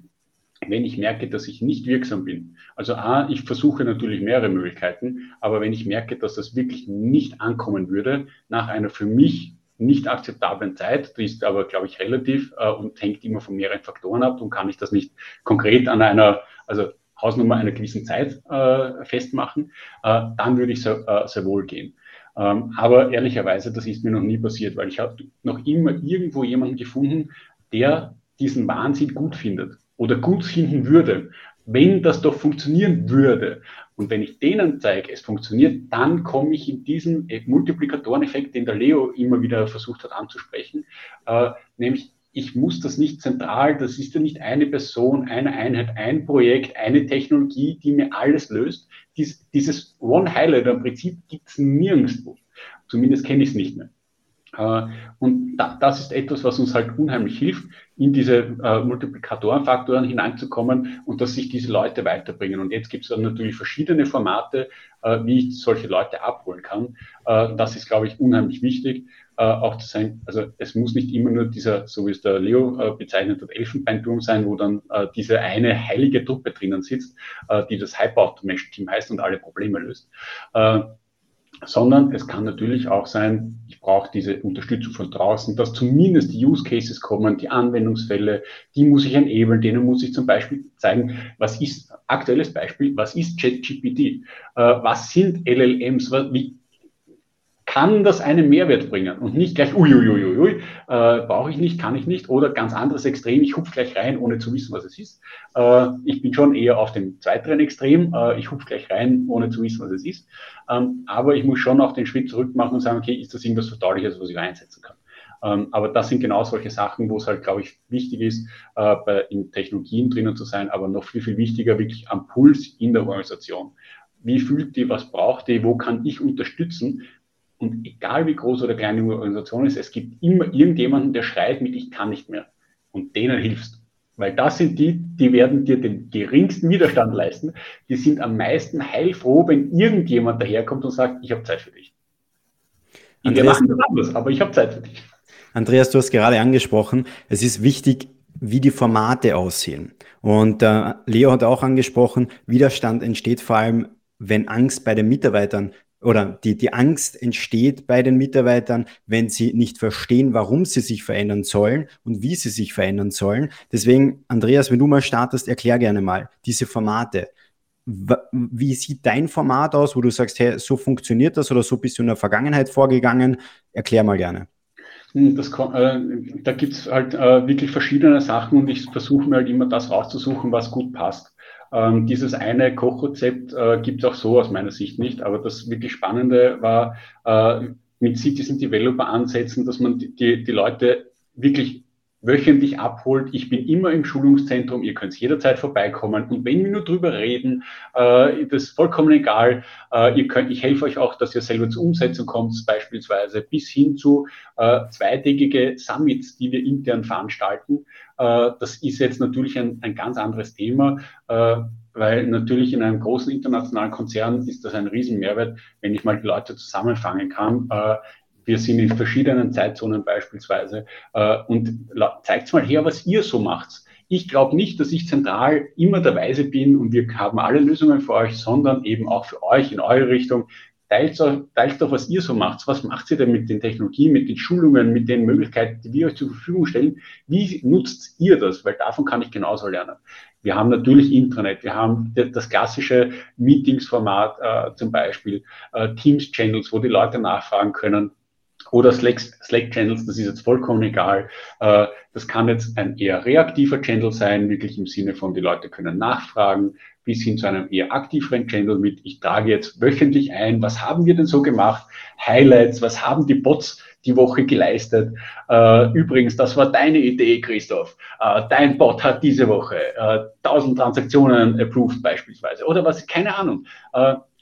wenn ich merke, dass ich nicht wirksam bin. Also A, ich versuche natürlich mehrere Möglichkeiten, aber wenn ich merke, dass das wirklich nicht ankommen würde, nach einer für mich nicht akzeptablen Zeit, die ist aber, glaube ich, relativ äh, und hängt immer von mehreren Faktoren ab. Und kann ich das nicht konkret an einer, also Hausnummer einer gewissen Zeit äh, festmachen, äh, dann würde ich sehr, äh, sehr wohl gehen. Ähm, aber ehrlicherweise, das ist mir noch nie passiert, weil ich habe noch immer irgendwo jemanden gefunden, der diesen Wahnsinn gut findet oder gut finden würde, wenn das doch funktionieren würde. Und wenn ich denen zeige, es funktioniert, dann komme ich in diesen Multiplikatoreneffekt, den der Leo immer wieder versucht hat anzusprechen, äh, nämlich ich muss das nicht zentral, das ist ja nicht eine Person, eine Einheit, ein Projekt, eine Technologie, die mir alles löst. Dies, dieses One Highlight im Prinzip gibt es nirgendwo. Zumindest kenne ich es nicht mehr. Äh, und das ist etwas, was uns halt unheimlich hilft, in diese äh, Multiplikatorenfaktoren hineinzukommen und dass sich diese Leute weiterbringen. Und jetzt gibt es dann natürlich verschiedene Formate, äh, wie ich solche Leute abholen kann. das ist, glaube ich, unheimlich wichtig, auch zu sein. Also es muss nicht immer nur dieser, so wie es der Leo bezeichnet hat, Elfenbeinturm sein, wo dann diese eine heilige Truppe drinnen sitzt, die das Hyper-Automation-Team heißt und alle Probleme löst sondern es kann natürlich auch sein, ich brauche diese Unterstützung von draußen, dass zumindest die Use Cases kommen, die Anwendungsfälle, die muss ich enablen, denen muss ich zum Beispiel zeigen, was ist, aktuelles Beispiel, was ist ChatGPT, äh, was sind LLMs, wie kann das einen Mehrwert bringen und nicht gleich, uiuiuiui, äh, brauche ich nicht, kann ich nicht oder ganz anderes Extrem, ich hupf gleich rein, ohne zu wissen, was es ist. Äh, ich bin schon eher auf dem zweiteren Extrem, äh, ich hupf gleich rein, ohne zu wissen, was es ist. Ähm, aber ich muss schon auch den Schritt zurück machen und sagen, okay, ist das irgendwas Verdauliches, was ich einsetzen kann? Ähm, aber das sind genau solche Sachen, wo es halt, glaube ich, wichtig ist, äh, bei, in Technologien drinnen zu sein, aber noch viel, viel wichtiger, wirklich am Puls in der Organisation. Wie fühlt die, was braucht die, wo kann ich unterstützen? Und egal wie groß oder klein die Organisation ist, es gibt immer irgendjemanden, der schreit mit, ich kann nicht mehr. Und denen hilfst. Weil das sind die, die werden dir den geringsten Widerstand leisten. Die sind am meisten heilfroh, wenn irgendjemand daherkommt und sagt, ich habe Zeit für dich. Wir machen das anders, aber ich habe Zeit für dich. Andreas, du hast gerade angesprochen, es ist wichtig, wie die Formate aussehen. Und äh, Leo hat auch angesprochen, Widerstand entsteht vor allem, wenn Angst bei den Mitarbeitern oder die, die Angst entsteht bei den Mitarbeitern, wenn sie nicht verstehen, warum sie sich verändern sollen und wie sie sich verändern sollen. Deswegen, Andreas, wenn du mal startest, erklär gerne mal diese Formate. Wie sieht dein Format aus, wo du sagst, hey, so funktioniert das oder so bist du in der Vergangenheit vorgegangen? Erklär mal gerne. Hm, das, äh, da gibt es halt äh, wirklich verschiedene Sachen und ich versuche mir halt immer das rauszusuchen, was gut passt. Ähm, dieses eine Kochrezept äh, gibt es auch so aus meiner Sicht nicht, aber das wirklich Spannende war, äh, mit Citizen Developer ansetzen, dass man die, die Leute wirklich wöchentlich abholt. Ich bin immer im Schulungszentrum, ihr könnt jederzeit vorbeikommen und wenn wir nur drüber reden, äh, das ist vollkommen egal. Äh, ihr könnt, ich helfe euch auch, dass ihr selber zur Umsetzung kommt, beispielsweise bis hin zu äh, zweitägige Summits, die wir intern veranstalten. Äh, das ist jetzt natürlich ein, ein ganz anderes Thema äh, weil natürlich in einem großen internationalen Konzern ist das ein Riesenmehrwert, wenn ich mal die Leute zusammenfangen kann, äh, wir sind in verschiedenen Zeitzonen beispielsweise äh, und zeigt mal her, was ihr so macht. Ich glaube nicht, dass ich zentral immer der Weise bin und wir haben alle Lösungen für euch, sondern eben auch für euch in eure Richtung. Teilt, teilt doch, was ihr so macht. Was macht ihr denn mit den Technologien, mit den Schulungen, mit den Möglichkeiten, die wir euch zur Verfügung stellen? Wie nutzt ihr das? Weil davon kann ich genauso lernen. Wir haben natürlich Intranet, wir haben das klassische Meetingsformat äh, zum Beispiel, äh, Teams-Channels, wo die Leute nachfragen können oder Slack-Channels, das ist jetzt vollkommen egal. Äh, das kann jetzt ein eher reaktiver Channel sein, wirklich im Sinne von, die Leute können nachfragen, bis hin zu einem eher aktiveren Channel mit, ich trage jetzt wöchentlich ein, was haben wir denn so gemacht? Highlights, was haben die Bots die Woche geleistet? Äh, übrigens, das war deine Idee, Christoph. Äh, dein Bot hat diese Woche 1000 Transaktionen approved beispielsweise oder was, keine Ahnung.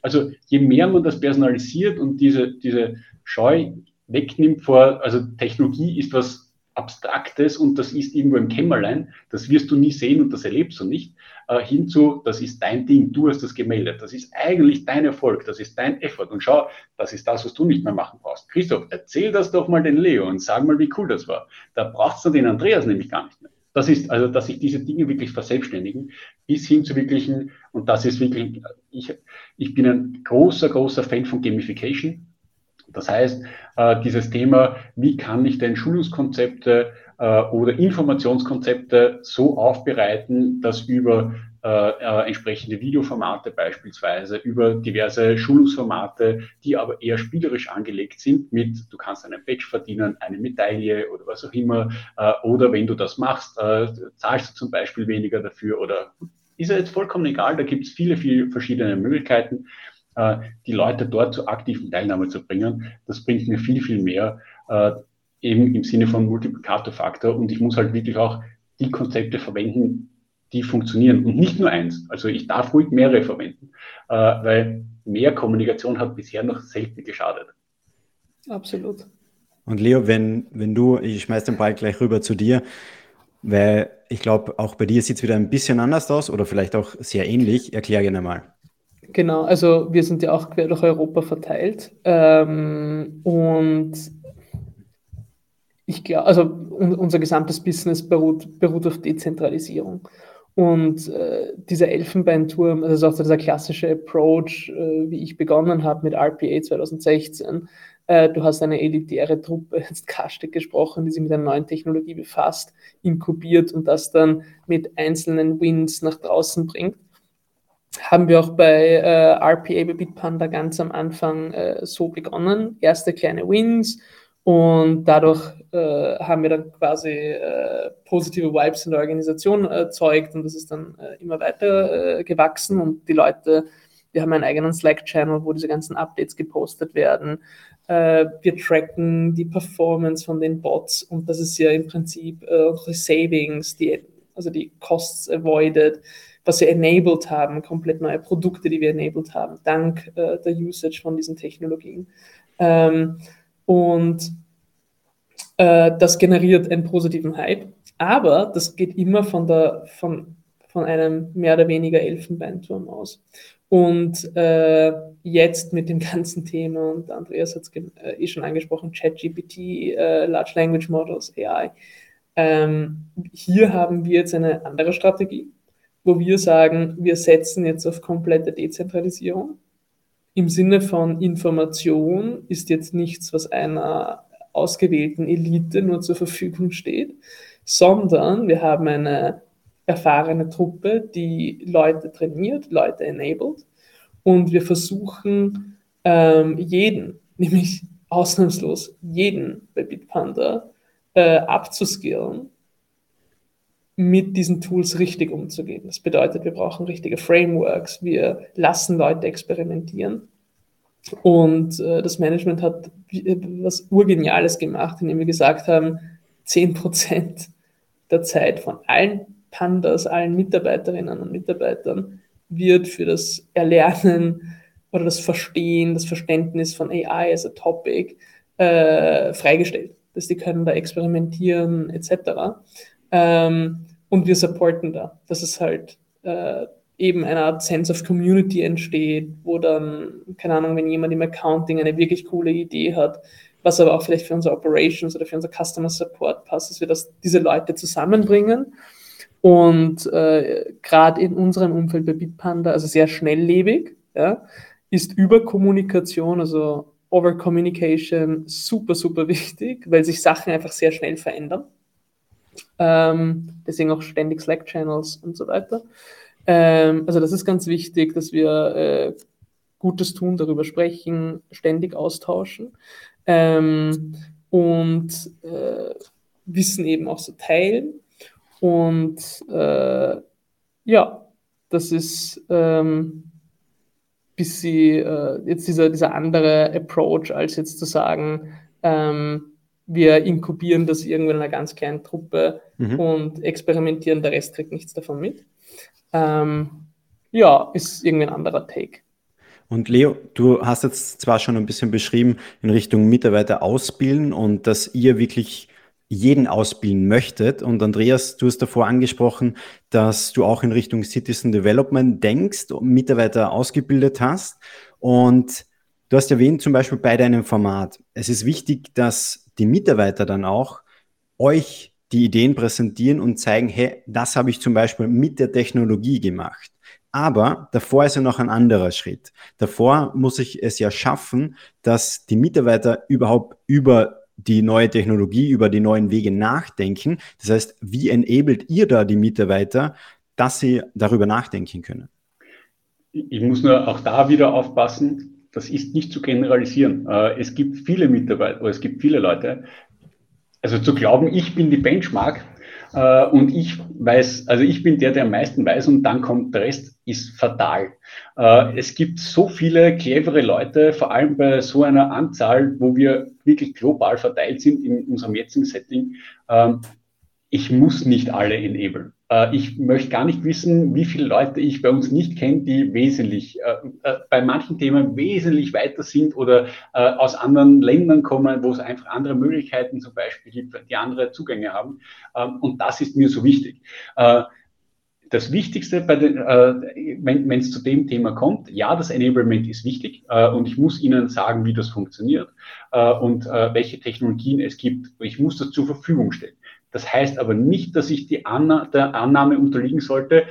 also je mehr man das personalisiert und diese, diese Scheu, wegnimmt vor, also Technologie ist was Abstraktes und das ist irgendwo im Kämmerlein, das wirst du nie sehen und das erlebst du nicht, äh, hinzu, das ist dein Ding, du hast das gemeldet, das ist eigentlich dein Erfolg, das ist dein Effort und schau, das ist das, was du nicht mehr machen brauchst. Christoph, erzähl das doch mal den Leo und sag mal, wie cool das war. Da brauchst du den Andreas nämlich gar nicht mehr. Das ist also, dass sich diese Dinge wirklich verselbstständigen, bis hin zu wirklichen, und das ist wirklich, ich, ich bin ein großer, großer Fan von Gamification. Das heißt, äh, dieses Thema, wie kann ich denn Schulungskonzepte äh, oder Informationskonzepte so aufbereiten, dass über äh, äh, entsprechende Videoformate beispielsweise, über diverse Schulungsformate, die aber eher spielerisch angelegt sind mit, du kannst einen Badge verdienen, eine Medaille oder was auch immer, oder wenn du das machst, äh, zahlst du zum Beispiel weniger dafür oder ist ja jetzt vollkommen egal, da gibt es viele, viele verschiedene Möglichkeiten. Äh, die Leute dort zur aktiven Teilnahme zu bringen. Das bringt mir viel, viel mehr, äh, eben im Sinne von Multiplikatorfaktor. Und ich muss halt wirklich auch die Konzepte verwenden, die funktionieren und nicht nur eins. Also ich darf ruhig mehrere verwenden, äh, weil mehr Kommunikation hat bisher noch selten geschadet. Absolut. Und Leo, wenn, wenn du, ich schmeiß den Ball gleich rüber zu dir, weil ich glaube, auch bei dir sieht es wieder ein bisschen anders aus oder vielleicht auch sehr ähnlich. Erklär gerne mal. Genau, also wir sind ja auch quer durch Europa verteilt. Ähm, und ich glaube, also un unser gesamtes Business beruht, beruht auf Dezentralisierung. Und äh, dieser Elfenbeinturm, also auch dieser klassische Approach, äh, wie ich begonnen habe mit RPA 2016. Äh, du hast eine elitäre Truppe, jetzt Kastik gesprochen, die sich mit einer neuen Technologie befasst, inkubiert und das dann mit einzelnen Wins nach draußen bringt haben wir auch bei äh, RPA bei Bitpanda ganz am Anfang äh, so begonnen. Erste kleine Wins. Und dadurch äh, haben wir dann quasi äh, positive Vibes in der Organisation erzeugt. Und das ist dann äh, immer weiter äh, gewachsen. Und die Leute, wir haben einen eigenen Slack-Channel, wo diese ganzen Updates gepostet werden. wir tracken die Performance von den Bots. Und das ist ja im Prinzip unsere Savings, die, also die Costs avoided was wir enabled haben, komplett neue Produkte, die wir enabled haben, dank äh, der Usage von diesen Technologien. Ähm, und äh, das generiert einen positiven Hype, aber das geht immer von, der, von, von einem mehr oder weniger Elfenbeinturm aus. Und äh, jetzt mit dem ganzen Thema, und Andreas hat es äh, eh schon angesprochen, ChatGPT, äh, Large Language Models, AI, ähm, hier haben wir jetzt eine andere Strategie wo wir sagen, wir setzen jetzt auf komplette Dezentralisierung. Im Sinne von Information ist jetzt nichts, was einer ausgewählten Elite nur zur Verfügung steht, sondern wir haben eine erfahrene Truppe, die Leute trainiert, Leute enabled und wir versuchen ähm, jeden, nämlich ausnahmslos jeden bei Bitpanda äh, abzuskillen mit diesen Tools richtig umzugehen. Das bedeutet, wir brauchen richtige Frameworks, wir lassen Leute experimentieren. Und äh, das Management hat äh, was Urgeniales gemacht, indem wir gesagt haben, 10% der Zeit von allen Pandas, allen Mitarbeiterinnen und Mitarbeitern wird für das Erlernen oder das Verstehen, das Verständnis von AI as a Topic äh, freigestellt. Dass die können da experimentieren etc. Ähm, und wir supporten da, dass es halt äh, eben eine Art Sense of Community entsteht, wo dann, keine Ahnung, wenn jemand im Accounting eine wirklich coole Idee hat, was aber auch vielleicht für unsere Operations oder für unser Customer Support passt, dass wir das, diese Leute zusammenbringen. Und äh, gerade in unserem Umfeld bei Bitpanda, also sehr schnelllebig, ja, ist Überkommunikation, also Over Communication super, super wichtig, weil sich Sachen einfach sehr schnell verändern. Ähm, deswegen auch ständig Slack-Channels und so weiter. Ähm, also das ist ganz wichtig, dass wir äh, Gutes tun, darüber sprechen, ständig austauschen ähm, und äh, Wissen eben auch so teilen. Und äh, ja, das ist ähm, bis sie äh, jetzt dieser, dieser andere Approach, als jetzt zu sagen, ähm, wir inkubieren das irgendwo in einer ganz kleinen Truppe mhm. und experimentieren, der Rest kriegt nichts davon mit. Ähm, ja, ist irgendwie ein anderer Take. Und Leo, du hast jetzt zwar schon ein bisschen beschrieben in Richtung Mitarbeiter ausbilden und dass ihr wirklich jeden ausbilden möchtet. Und Andreas, du hast davor angesprochen, dass du auch in Richtung Citizen Development denkst und Mitarbeiter ausgebildet hast. Und du hast erwähnt, zum Beispiel bei deinem Format, es ist wichtig, dass die Mitarbeiter dann auch euch die Ideen präsentieren und zeigen, hey, das habe ich zum Beispiel mit der Technologie gemacht. Aber davor ist ja noch ein anderer Schritt. Davor muss ich es ja schaffen, dass die Mitarbeiter überhaupt über die neue Technologie, über die neuen Wege nachdenken. Das heißt, wie enabled ihr da die Mitarbeiter, dass sie darüber nachdenken können? Ich muss nur auch da wieder aufpassen, das ist nicht zu generalisieren. Äh, es gibt viele Mitarbeiter, oder es gibt viele Leute, also zu glauben, ich bin die Benchmark äh, und ich weiß, also ich bin der, der am meisten weiß und dann kommt der Rest, ist fatal. Äh, es gibt so viele clevere Leute, vor allem bei so einer Anzahl, wo wir wirklich global verteilt sind in unserem jetzigen Setting. Ähm, ich muss nicht alle enablen. Äh, ich möchte gar nicht wissen, wie viele Leute ich bei uns nicht kenne, die wesentlich, äh, äh, bei manchen Themen wesentlich weiter sind oder aus anderen Ländern kommen, wo es einfach andere Möglichkeiten zum Beispiel gibt, die andere Zugänge haben. Ähm, und das ist mir so wichtig. Das Wichtigste, bei den, wenn es zu dem Thema kommt, ja, das Enablement ist wichtig und ich muss Ihnen sagen, wie das funktioniert und welche Technologien es gibt. Ich muss das zur Verfügung stellen. Das heißt aber nicht, dass ich die Anna der Annahme unterliegen sollte,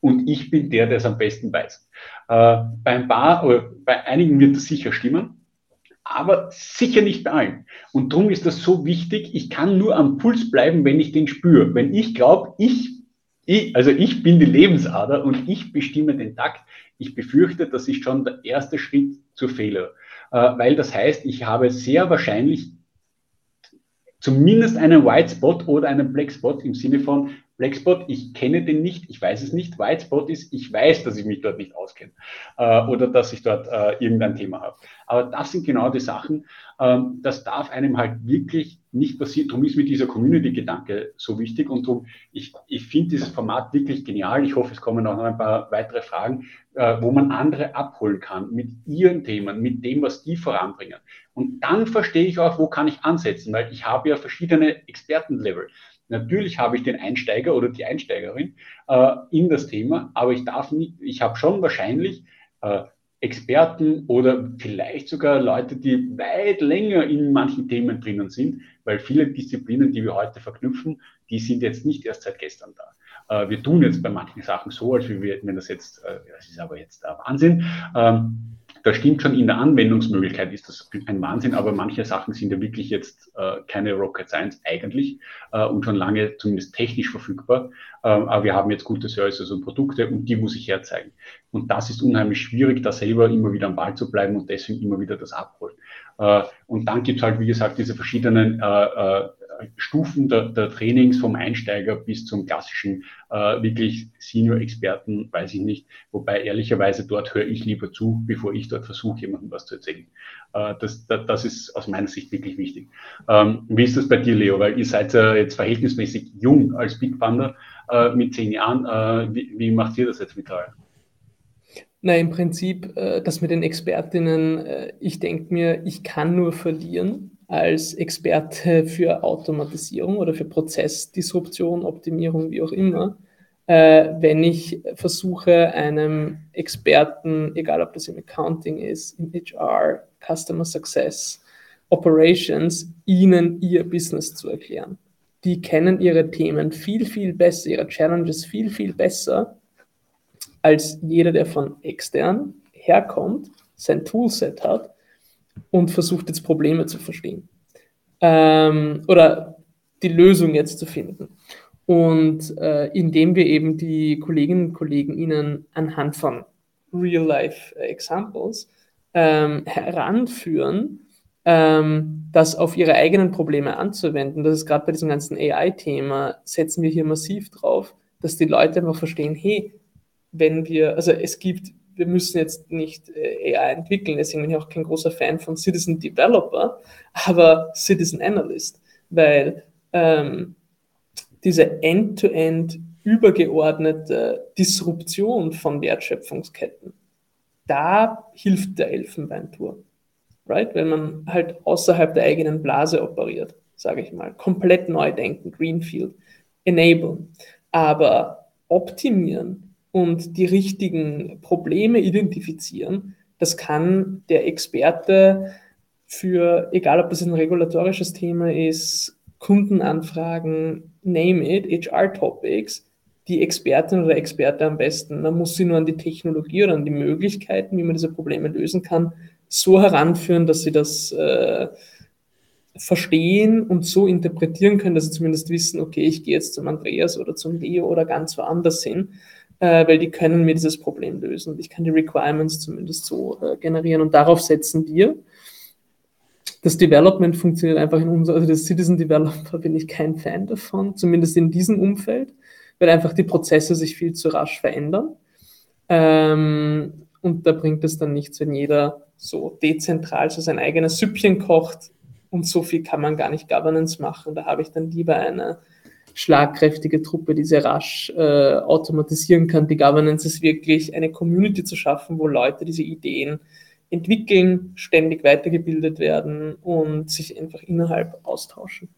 und ich bin der, der es am besten weiß. Äh, bei ein oder bei einigen wird das sicher stimmen, aber sicher nicht bei allen. Und darum ist das so wichtig, ich kann nur am Puls bleiben, wenn ich den spüre. Wenn ich glaube, ich, ich, also ich bin die Lebensader und ich bestimme den Takt, ich befürchte, das ist schon der erste Schritt zur Fehler. Äh, weil das heißt, ich habe sehr wahrscheinlich zumindest einen White Spot oder einen Black Spot im Sinne von Black Spot, ich kenne den nicht, ich weiß es nicht. White Spot ist, ich weiß, dass ich mich dort nicht auskenne äh, oder dass ich dort äh, irgendein Thema habe. Aber das sind genau die Sachen, ähm, das darf einem halt wirklich nicht passieren. Darum ist mir dieser Community-Gedanke so wichtig und darum, ich, ich finde dieses Format wirklich genial. Ich hoffe, es kommen auch noch ein paar weitere Fragen, äh, wo man andere abholen kann mit ihren Themen, mit dem, was die voranbringen. Und dann verstehe ich auch, wo kann ich ansetzen, weil ich habe ja verschiedene Expertenlevel. Natürlich habe ich den Einsteiger oder die Einsteigerin äh, in das Thema, aber ich darf nicht, ich habe schon wahrscheinlich äh, Experten oder vielleicht sogar Leute, die weit länger in manchen Themen drinnen sind, weil viele Disziplinen, die wir heute verknüpfen, die sind jetzt nicht erst seit gestern da. Äh, wir tun jetzt bei manchen Sachen so, als wenn das jetzt, äh, das ist aber jetzt der Wahnsinn. Das stimmt schon, in der Anwendungsmöglichkeit ist das ein Wahnsinn, aber manche Sachen sind ja wirklich jetzt äh, keine Rocket Science eigentlich äh, und schon lange zumindest technisch verfügbar. Ähm, aber wir haben jetzt gute Services und Produkte und die muss ich herzeigen. Und das ist unheimlich schwierig, da selber immer wieder am Ball zu bleiben und deswegen immer wieder das abholen. Äh, und dann gibt es halt, wie gesagt, diese verschiedenen äh, äh, Stufen der, der, Trainings vom Einsteiger bis zum klassischen äh, wirklich Senior-Experten, weiß ich nicht. Wobei ehrlicherweise dort höre ich lieber zu, bevor ich dort versuche, jemandem was zu erzählen. Äh, das, das, das, ist aus meiner Sicht wirklich wichtig. Ähm, wie ist das bei dir, Leo? Weil ihr seid ja jetzt verhältnismäßig jung als Big Panda mit zehn Jahren. Wie, wie, macht ihr das jetzt mit euch? Na, im Prinzip, äh, das mit den Expertinnen, äh, ich denke mir, ich kann nur verlieren als Experte für Automatisierung oder für Prozessdisruption, Optimierung, wie auch immer, äh, wenn ich versuche, einem Experten, egal ob das im Accounting ist, im HR, Customer Success, Operations, ihnen ihr Business zu erklären. Die kennen ihre Themen viel, viel besser, ihre Challenges viel, viel besser als jeder, der von extern herkommt, sein Toolset hat und versucht jetzt Probleme zu verstehen ähm, oder die Lösung jetzt zu finden. Und äh, indem wir eben die Kolleginnen und Kollegen ihnen anhand von Real-Life-Examples ähm, heranführen, ähm, das auf ihre eigenen Probleme anzuwenden, das ist gerade bei diesem ganzen AI-Thema, setzen wir hier massiv drauf, dass die Leute einfach verstehen, hey, wenn wir, also es gibt wir müssen jetzt nicht äh, AI entwickeln, deswegen bin ich auch kein großer Fan von Citizen Developer, aber Citizen Analyst, weil ähm, diese end-to-end -end übergeordnete Disruption von Wertschöpfungsketten, da hilft der Elfenbeinturm. Right? Wenn man halt außerhalb der eigenen Blase operiert, sage ich mal. Komplett neu denken, Greenfield. Enablen. Aber optimieren und die richtigen Probleme identifizieren, das kann der Experte für, egal ob das ein regulatorisches Thema ist, Kundenanfragen, name it, HR-Topics, die Expertin oder Experte am besten. Man muss sie nur an die Technologie oder an die Möglichkeiten, wie man diese Probleme lösen kann, so heranführen, dass sie das äh, verstehen und so interpretieren können, dass sie zumindest wissen, okay, ich gehe jetzt zum Andreas oder zum Leo oder ganz woanders hin, äh, weil die können mir dieses Problem lösen ich kann die Requirements zumindest so äh, generieren und darauf setzen wir. Das Development funktioniert einfach in unserem, also das Citizen Developer bin ich kein Fan davon, zumindest in diesem Umfeld, weil einfach die Prozesse sich viel zu rasch verändern. Ähm, und da bringt es dann nichts, wenn jeder so dezentral so sein eigenes Süppchen kocht und so viel kann man gar nicht Governance machen. Da habe ich dann lieber eine schlagkräftige Truppe, die sehr rasch äh, automatisieren kann. Die Governance ist wirklich eine Community zu schaffen, wo Leute diese Ideen entwickeln, ständig weitergebildet werden und sich einfach innerhalb austauschen.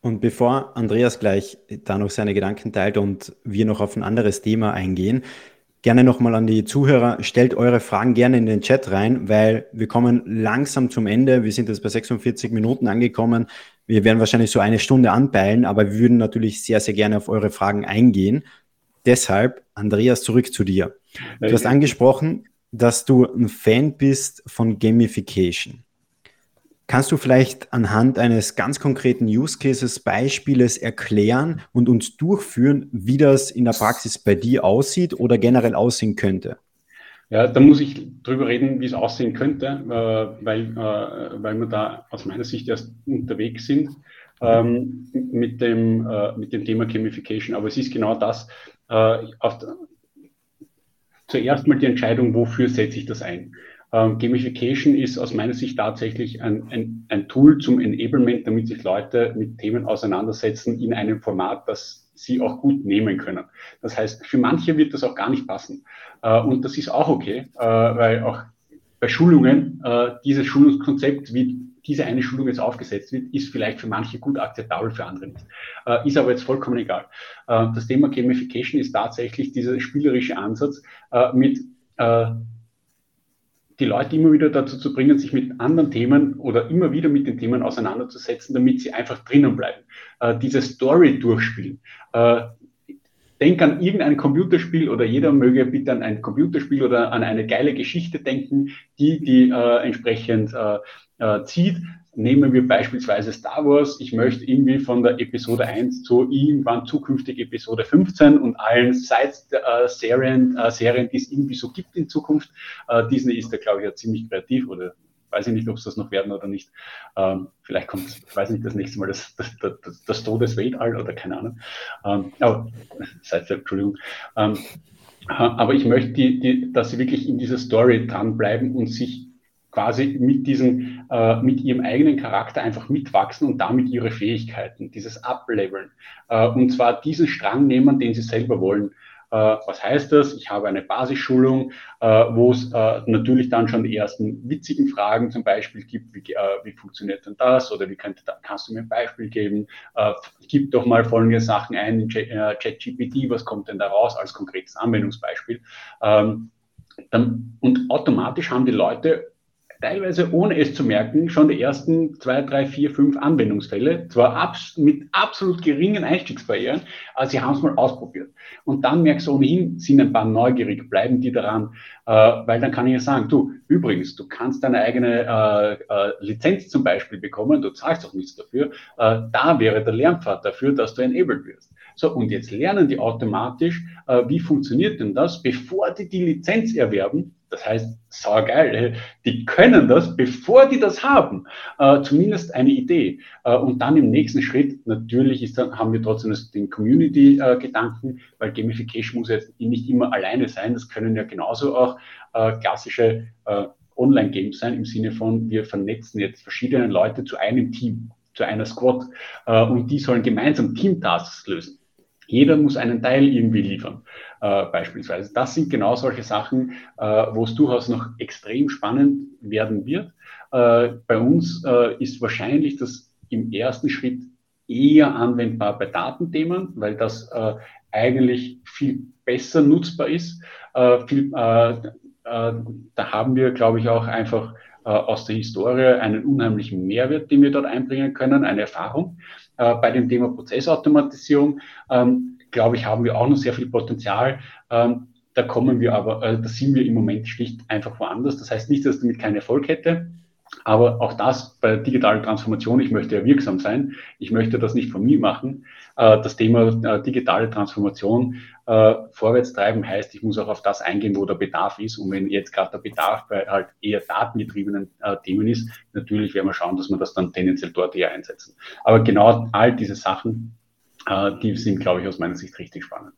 Und bevor Andreas gleich da noch seine Gedanken teilt und wir noch auf ein anderes Thema eingehen, gerne nochmal an die Zuhörer, stellt eure Fragen gerne in den Chat rein, weil wir kommen langsam zum Ende. Wir sind jetzt bei 46 Minuten angekommen. Wir werden wahrscheinlich so eine Stunde anpeilen, aber wir würden natürlich sehr, sehr gerne auf eure Fragen eingehen. Deshalb, Andreas, zurück zu dir. Du hast angesprochen, dass du ein Fan bist von Gamification. Kannst du vielleicht anhand eines ganz konkreten Use Cases Beispieles erklären und uns durchführen, wie das in der Praxis bei dir aussieht oder generell aussehen könnte? Ja, da muss ich drüber reden, wie es aussehen könnte, äh, weil, äh, weil wir da aus meiner Sicht erst unterwegs sind ähm, mit, dem, äh, mit dem Thema Gamification. Aber es ist genau das. Auf, zuerst mal die Entscheidung, wofür setze ich das ein. Ähm, Gamification ist aus meiner Sicht tatsächlich ein, ein, ein, Tool zum Enablement, damit sich Leute mit Themen auseinandersetzen in einem Format, das sie auch gut nehmen können. Das heißt, für manche wird das auch gar nicht passen. Äh, und das ist auch okay, äh, weil auch bei Schulungen äh, dieses Schulungskonzept, wie diese eine Schulung jetzt aufgesetzt wird, ist vielleicht für manche gut akzeptabel, für andere nicht. Äh, ist aber jetzt vollkommen egal. Äh, das Thema Gamification ist tatsächlich dieser spielerische Ansatz äh, mit die Leute immer wieder dazu zu bringen, sich mit anderen Themen oder immer wieder mit den Themen auseinanderzusetzen, damit sie einfach drinnen bleiben. Äh, diese Story durchspielen. Äh, denk an irgendein Computerspiel oder jeder möge bitte an ein Computerspiel oder an eine geile Geschichte denken, die die äh, entsprechend äh, äh, zieht. Nehmen wir beispielsweise Star Wars. Ich möchte irgendwie von der Episode 1 zu irgendwann zukünftig Episode 15 und allen Side-Serien, äh, Serien, die es irgendwie so gibt in Zukunft. Äh, Disney ist da, glaube ich, ja ziemlich kreativ oder weiß ich nicht, ob es das noch werden oder nicht. Ähm, vielleicht kommt, ich weiß nicht, das nächste Mal das, das, das, das Todesweltall oder keine Ahnung. Ähm, aber, seid Entschuldigung. Ähm, aber ich möchte, die, die, dass sie wirklich in dieser Story dranbleiben und sich quasi mit diesem, äh, mit ihrem eigenen Charakter einfach mitwachsen und damit ihre Fähigkeiten, dieses Upleveln. Äh, und zwar diesen Strang nehmen, den sie selber wollen. Äh, was heißt das? Ich habe eine Basisschulung, äh, wo es äh, natürlich dann schon die ersten witzigen Fragen zum Beispiel gibt, wie, äh, wie funktioniert denn das? Oder wie könnte, kannst du mir ein Beispiel geben? gib doch mal folgende Sachen ein in ChatGPT, was kommt denn da raus als konkretes Anwendungsbeispiel? Ähm, dann, und automatisch haben die Leute teilweise ohne es zu merken, schon die ersten zwei, drei, vier, fünf Anwendungsfälle, zwar abs mit absolut geringen Einstiegsbarrieren, aber sie haben es mal ausprobiert. Und dann merkst du ohnehin, sind ein paar neugierig, bleiben die daran, äh, weil dann kann ich ja sagen, du, übrigens, du kannst deine eigene äh, äh, Lizenz zum Beispiel bekommen, du zahlst auch nichts dafür, äh, da wäre der Lernpfad dafür, dass du enabled wirst. So, und jetzt lernen die automatisch, äh, wie funktioniert denn das, bevor die die Lizenz erwerben, das heißt, saugeil, die können das, bevor die das haben, äh, zumindest eine Idee. Äh, und dann im nächsten Schritt, natürlich ist dann, haben wir trotzdem den Community-Gedanken, weil Gamification muss jetzt nicht immer alleine sein. Das können ja genauso auch äh, klassische äh, Online-Games sein, im Sinne von, wir vernetzen jetzt verschiedene Leute zu einem Team, zu einer Squad, äh, und die sollen gemeinsam Team-Tasks lösen. Jeder muss einen Teil irgendwie liefern, äh, beispielsweise. Das sind genau solche Sachen, äh, wo es durchaus noch extrem spannend werden wird. Äh, bei uns äh, ist wahrscheinlich das im ersten Schritt eher anwendbar bei Datenthemen, weil das äh, eigentlich viel besser nutzbar ist. Äh, viel, da haben wir, glaube ich, auch einfach aus der Historie einen unheimlichen Mehrwert, den wir dort einbringen können, eine Erfahrung. Äh, bei dem Thema Prozessautomatisierung, ähm, glaube ich, haben wir auch noch sehr viel Potenzial. Ähm, da kommen wir aber, äh, da sind wir im Moment schlicht einfach woanders. Das heißt nicht, dass damit keinen Erfolg hätte. Aber auch das bei digitaler Transformation, ich möchte ja wirksam sein, ich möchte das nicht von mir machen. Äh, das Thema äh, digitale Transformation äh, vorwärts treiben heißt, ich muss auch auf das eingehen, wo der Bedarf ist. Und wenn jetzt gerade der Bedarf bei halt eher datengetriebenen Themen ist, natürlich werden wir schauen, dass wir das dann tendenziell dort eher einsetzen. Aber genau all diese Sachen, die sind, glaube ich, aus meiner Sicht richtig spannend.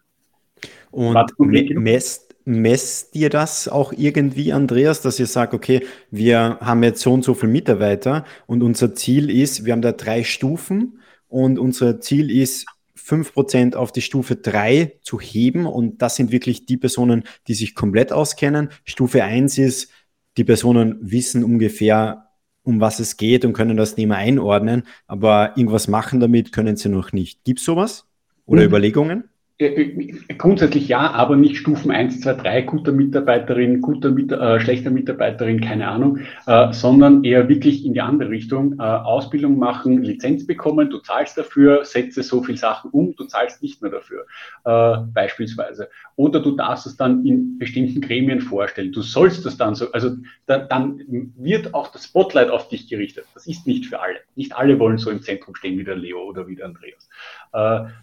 Und messt, messt ihr das auch irgendwie, Andreas, dass ihr sagt, okay, wir haben jetzt so und so viele Mitarbeiter und unser Ziel ist, wir haben da drei Stufen und unser Ziel ist, 5% auf die Stufe 3 zu heben und das sind wirklich die Personen, die sich komplett auskennen. Stufe 1 ist, die Personen wissen ungefähr, um was es geht und können das Thema einordnen, aber irgendwas machen damit können sie noch nicht. Gibt es sowas oder mhm. Überlegungen? Äh, äh, grundsätzlich ja, aber nicht Stufen 1, 2, 3, guter Mitarbeiterin, guter äh, schlechter Mitarbeiterin, keine Ahnung, äh, sondern eher wirklich in die andere Richtung. Äh, Ausbildung machen, Lizenz bekommen, du zahlst dafür, setze so viel Sachen um, du zahlst nicht mehr dafür, äh, beispielsweise. Oder du darfst es dann in bestimmten Gremien vorstellen. Du sollst das dann so, also da, dann wird auch das Spotlight auf dich gerichtet. Das ist nicht für alle. Nicht alle wollen so im Zentrum stehen wie der Leo oder wie der Andreas.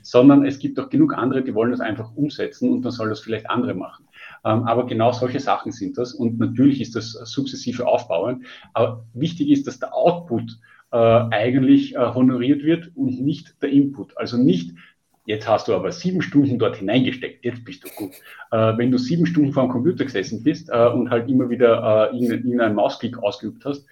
Sondern es gibt auch genug andere, die wollen das einfach umsetzen und dann soll das vielleicht andere machen. Ähm, aber genau solche Sachen sind das und natürlich ist das sukzessive Aufbauen. Aber wichtig ist, dass der Output äh, eigentlich äh, honoriert wird und nicht der Input. Also nicht Jetzt hast du aber sieben Stunden dort hineingesteckt, jetzt bist du gut. Äh, wenn du sieben Stunden vor dem Computer gesessen bist äh, und halt immer wieder äh, irgendeinen Mausklick ausgeübt hast,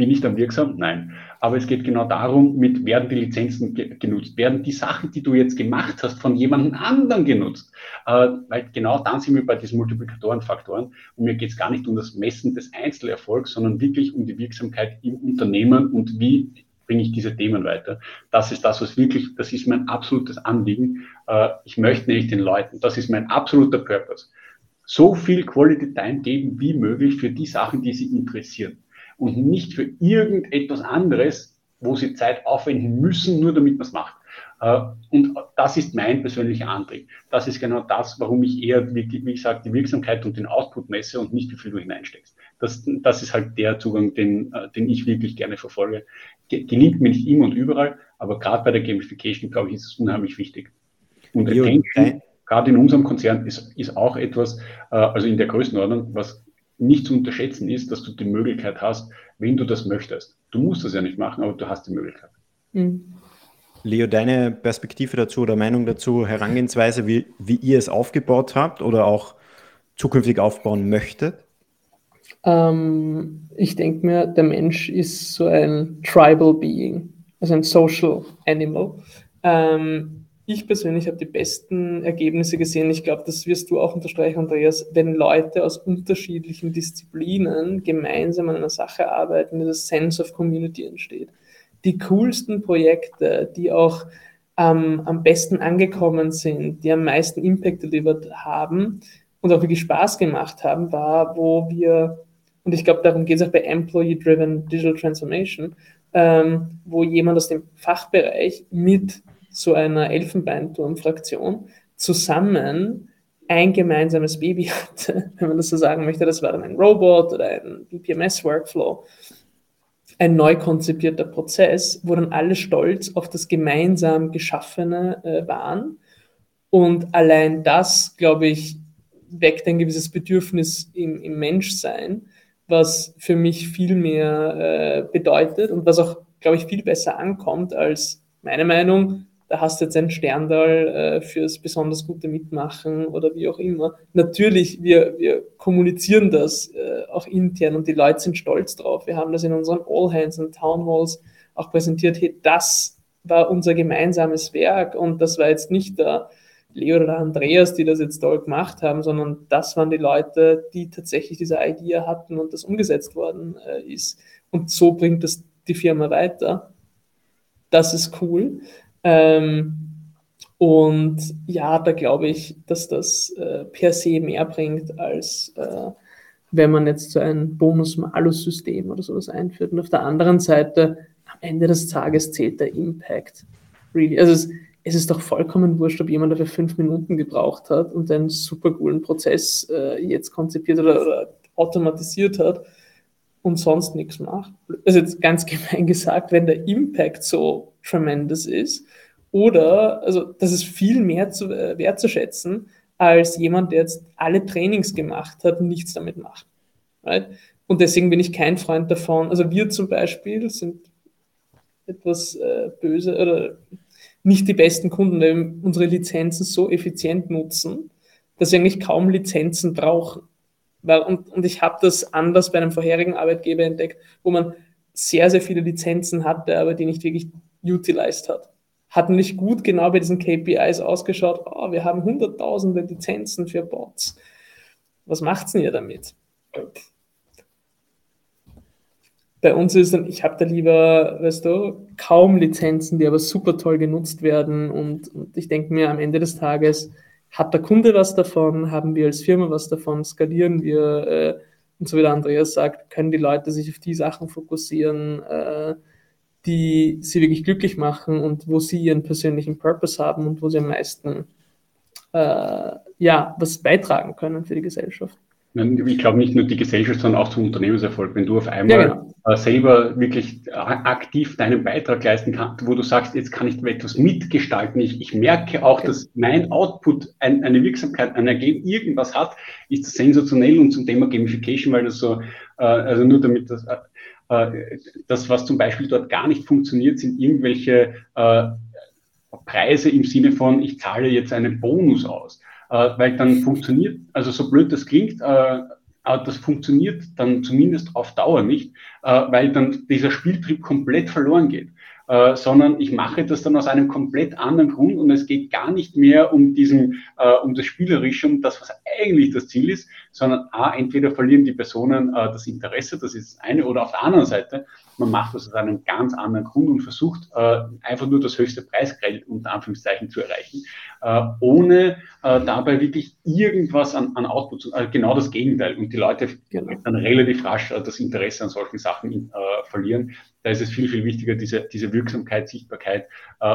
bin ich dann wirksam? Nein. Aber es geht genau darum, mit werden die Lizenzen ge genutzt, werden die Sachen, die du jetzt gemacht hast, von jemandem anderen genutzt. Äh, weil genau dann sind wir bei diesen Multiplikatorenfaktoren. Und mir geht es gar nicht um das Messen des Einzelerfolgs, sondern wirklich um die Wirksamkeit im Unternehmen und wie bringe ich diese Themen weiter. Das ist das, was wirklich, das ist mein absolutes Anliegen. Äh, ich möchte nämlich den Leuten, das ist mein absoluter Purpose, so viel Quality Time geben wie möglich für die Sachen, die sie interessieren und nicht für irgendetwas anderes, wo sie Zeit aufwenden müssen, nur damit man es macht. Äh, und das ist mein persönlicher Antrieb. Das ist genau das, warum ich eher, wie, wie gesagt, die Wirksamkeit und den Output messe und nicht, wie viel du hineinsteckst. Das, das ist halt der Zugang, den, äh, den ich wirklich gerne verfolge. Gelingt mir nicht immer und überall, aber gerade bei der Gamification, glaube ich, ist es unheimlich wichtig. Und Attention, gerade in unserem Konzern, ist, ist auch etwas, äh, also in der Größenordnung, was nicht zu unterschätzen ist, dass du die Möglichkeit hast, wenn du das möchtest. Du musst das ja nicht machen, aber du hast die Möglichkeit. Mhm. Leo, deine Perspektive dazu oder Meinung dazu, Herangehensweise, wie, wie ihr es aufgebaut habt oder auch zukünftig aufbauen möchtet? Ähm, ich denke mir, der Mensch ist so ein Tribal Being, also ein Social Animal. Ähm, ich persönlich habe die besten Ergebnisse gesehen. Ich glaube, das wirst du auch unterstreichen, Andreas, wenn Leute aus unterschiedlichen Disziplinen gemeinsam an einer Sache arbeiten, das Sense of Community entsteht. Die coolsten Projekte, die auch ähm, am besten angekommen sind, die am meisten Impact delivered haben und auch wirklich Spaß gemacht haben, war, wo wir, und ich glaube, darum geht es auch bei Employee-Driven Digital Transformation, ähm, wo jemand aus dem Fachbereich mit so einer Elfenbeinturm-Fraktion zusammen ein gemeinsames Baby hatte, wenn man das so sagen möchte. Das war dann ein Robot oder ein BPMS-Workflow. Ein neu konzipierter Prozess, wo dann alle stolz auf das gemeinsam Geschaffene äh, waren. Und allein das, glaube ich, weckt ein gewisses Bedürfnis im, im Menschsein, was für mich viel mehr äh, bedeutet und was auch, glaube ich, viel besser ankommt als meine Meinung, da hast du jetzt ein Sterndal äh, fürs besonders gute Mitmachen oder wie auch immer. Natürlich, wir, wir kommunizieren das äh, auch intern und die Leute sind stolz drauf. Wir haben das in unseren All Hands und Town Halls auch präsentiert. Hey, das war unser gemeinsames Werk und das war jetzt nicht der Leo oder Andreas, die das jetzt toll gemacht haben, sondern das waren die Leute, die tatsächlich diese Idee hatten und das umgesetzt worden äh, ist. Und so bringt das die Firma weiter. Das ist cool. Ähm, und ja, da glaube ich, dass das äh, per se mehr bringt, als äh, wenn man jetzt so ein Bonus-Malus-System oder sowas einführt. Und auf der anderen Seite, am Ende des Tages zählt der Impact. Really. Also es, es ist doch vollkommen wurscht, ob jemand dafür fünf Minuten gebraucht hat und einen super coolen Prozess äh, jetzt konzipiert oder, oder, automatisiert hat und sonst nichts macht. Also jetzt ganz gemein gesagt, wenn der Impact so tremendous ist, oder, also das ist viel mehr zu, äh, wertzuschätzen, als jemand, der jetzt alle Trainings gemacht hat und nichts damit macht. Right? Und deswegen bin ich kein Freund davon. Also wir zum Beispiel sind etwas äh, böse oder nicht die besten Kunden, weil wir unsere Lizenzen so effizient nutzen, dass wir eigentlich kaum Lizenzen brauchen. Und, und ich habe das anders bei einem vorherigen Arbeitgeber entdeckt, wo man sehr, sehr viele Lizenzen hatte, aber die nicht wirklich utilized hat. Hat nicht gut genau bei diesen KPIs ausgeschaut, oh, wir haben hunderttausende Lizenzen für Bots. Was macht's denn ihr damit? Bei uns ist dann, ich habe da lieber, weißt du, kaum Lizenzen, die aber super toll genutzt werden. Und, und ich denke mir, am Ende des Tages hat der Kunde was davon, haben wir als Firma was davon, skalieren wir. Äh, und so wie der Andreas sagt, können die Leute sich auf die Sachen fokussieren, äh, die sie wirklich glücklich machen und wo sie ihren persönlichen Purpose haben und wo sie am meisten äh, ja, was beitragen können für die Gesellschaft. Ich glaube nicht nur die Gesellschaft, sondern auch zum Unternehmenserfolg. Wenn du auf einmal ja, genau. Äh, selber wirklich äh, aktiv deinen Beitrag leisten kannst, wo du sagst, jetzt kann ich etwas mitgestalten. Ich, ich merke auch, okay. dass mein Output ein, eine Wirksamkeit, ein Ergebnis, irgendwas hat, ist das sensationell und zum Thema Gamification, weil das so, äh, also nur damit das, das, was zum Beispiel dort gar nicht funktioniert, sind irgendwelche Preise im Sinne von, ich zahle jetzt einen Bonus aus äh, weil dann funktioniert, also so blöd das klingt, äh, das funktioniert dann zumindest auf Dauer nicht, äh, weil dann dieser Spieltrieb komplett verloren geht. Äh, sondern ich mache das dann aus einem komplett anderen Grund und es geht gar nicht mehr um diesen, äh, um das Spielerische, um das, was eigentlich das Ziel ist, sondern A, entweder verlieren die Personen äh, das Interesse, das ist das eine, oder auf der anderen Seite man macht das aus einem ganz anderen Grund und versucht äh, einfach nur das höchste Preisgeld unter Anführungszeichen zu erreichen, äh, ohne äh, dabei wirklich irgendwas an, an Output zu, äh, genau das Gegenteil. Und die Leute genau. dann relativ rasch äh, das Interesse an solchen Sachen äh, verlieren. Da ist es viel, viel wichtiger, diese, diese Wirksamkeit, Sichtbarkeit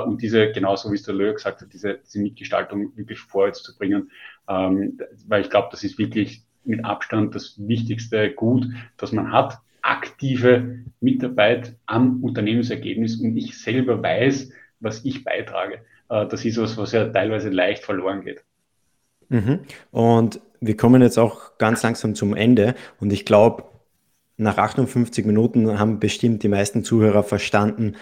und diese, genauso wie es der Löhr gesagt hat, diese, diese Mitgestaltung wirklich vorwärts zu bringen. Ähm, weil ich glaube, das ist wirklich mit Abstand das wichtigste Gut, das man hat aktive Mitarbeit am Unternehmensergebnis und ich selber weiß, was ich beitrage. Äh, das ist was, was ja teilweise leicht verloren geht. Mhm. Und wir kommen jetzt auch ganz langsam zum Ende und ich glaube, nach 58 Minuten haben bestimmt die meisten Zuhörer verstanden,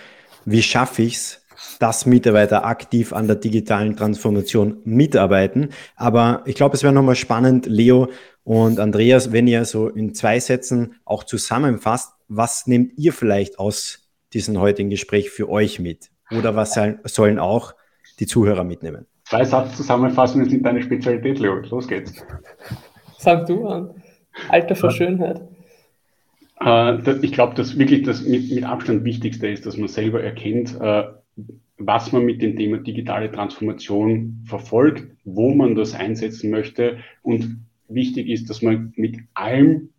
wie schaffe ich es, dass Mitarbeiter aktiv an der digitalen Transformation mitarbeiten. Aber ich glaube, es wäre nochmal spannend, Leo, und Andreas, wenn ihr so in zwei Sätzen auch zusammenfasst, was nehmt ihr vielleicht aus diesem heutigen Gespräch für euch mit? Oder was sollen auch die Zuhörer mitnehmen? Zwei Satzzusammenfassungen sind deine Spezialität, Leo. Los geht's. Sag du an. Alter vor Schönheit. Äh, ich glaube, dass wirklich das mit, mit, Abstand Wichtigste ist, dass man selber erkennt, äh, was man mit dem Thema digitale Transformation verfolgt, wo man das einsetzen möchte und wichtig ist, dass man mit allem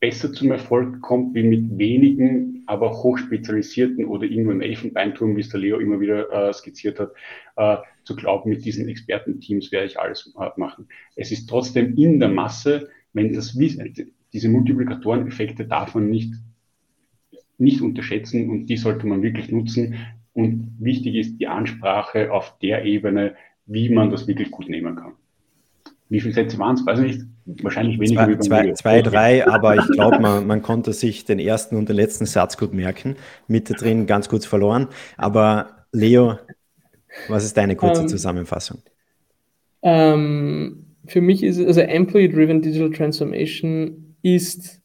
besser zum Erfolg kommt, wie mit wenigen, aber hochspezialisierten oder irgendwo im Elfenbeinturm, wie es der Leo immer wieder äh, skizziert hat, äh, zu glauben, mit diesen Expertenteams werde ich alles äh, machen. Es ist trotzdem in der Masse, wenn das Wissen, diese Multiplikatoreneffekte darf man nicht, nicht unterschätzen und die sollte man wirklich nutzen. Und wichtig ist die Ansprache auf der Ebene, wie man das wirklich gut nehmen kann. Wie viele Sätze waren es? Weiß ich nicht. Wahrscheinlich weniger. Zwei, zwei, zwei drei, aber ich glaube, man, man konnte sich den ersten und den letzten Satz gut merken. Mitte drin ganz kurz verloren. Aber Leo, was ist deine kurze um, ähm, Zusammenfassung? Um, ähm, für mich ist also Employee-Driven Digital Transformation ist,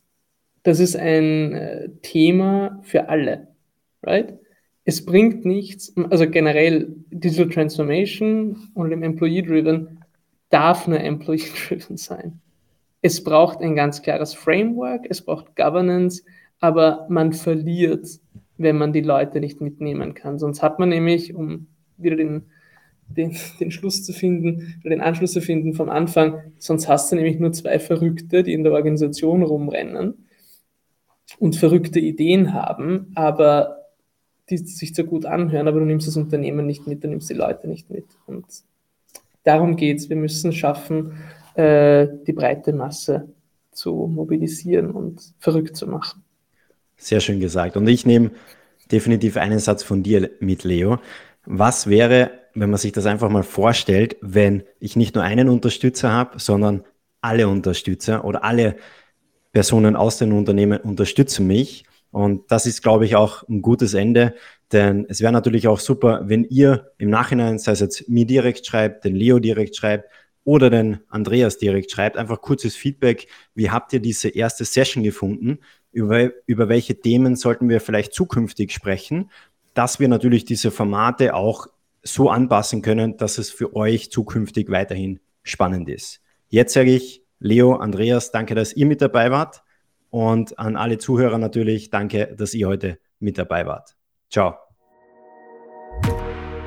das ist ein äh, Thema für alle, right? es bringt nichts, also generell Digital Transformation und im Employee-Driven darf nur Employee-Driven sein. Es braucht ein ganz klares Framework, es braucht Governance, aber man verliert, wenn man die Leute nicht mitnehmen kann. Sonst hat man nämlich, um wieder den, den, den Schluss zu finden, oder den Anschluss zu finden vom Anfang, sonst hast du nämlich nur zwei Verrückte, die in der Organisation rumrennen und verrückte Ideen haben, aber die sich zwar gut anhören, aber du nimmst das Unternehmen nicht mit, du nimmst die Leute nicht mit. Und darum geht es. Wir müssen schaffen, äh, die breite Masse zu mobilisieren und verrückt zu machen. Sehr schön gesagt. Und ich nehme definitiv einen Satz von dir mit, Leo. Was wäre, wenn man sich das einfach mal vorstellt, wenn ich nicht nur einen Unterstützer habe, sondern alle Unterstützer oder alle Personen aus den Unternehmen unterstützen mich und das ist, glaube ich, auch ein gutes Ende, denn es wäre natürlich auch super, wenn ihr im Nachhinein, sei es jetzt mir direkt schreibt, den Leo direkt schreibt oder den Andreas direkt schreibt, einfach kurzes Feedback. Wie habt ihr diese erste Session gefunden? Über, über welche Themen sollten wir vielleicht zukünftig sprechen? Dass wir natürlich diese Formate auch so anpassen können, dass es für euch zukünftig weiterhin spannend ist. Jetzt sage ich, Leo, Andreas, danke, dass ihr mit dabei wart. Und an alle Zuhörer natürlich, danke, dass ihr heute mit dabei wart. Ciao.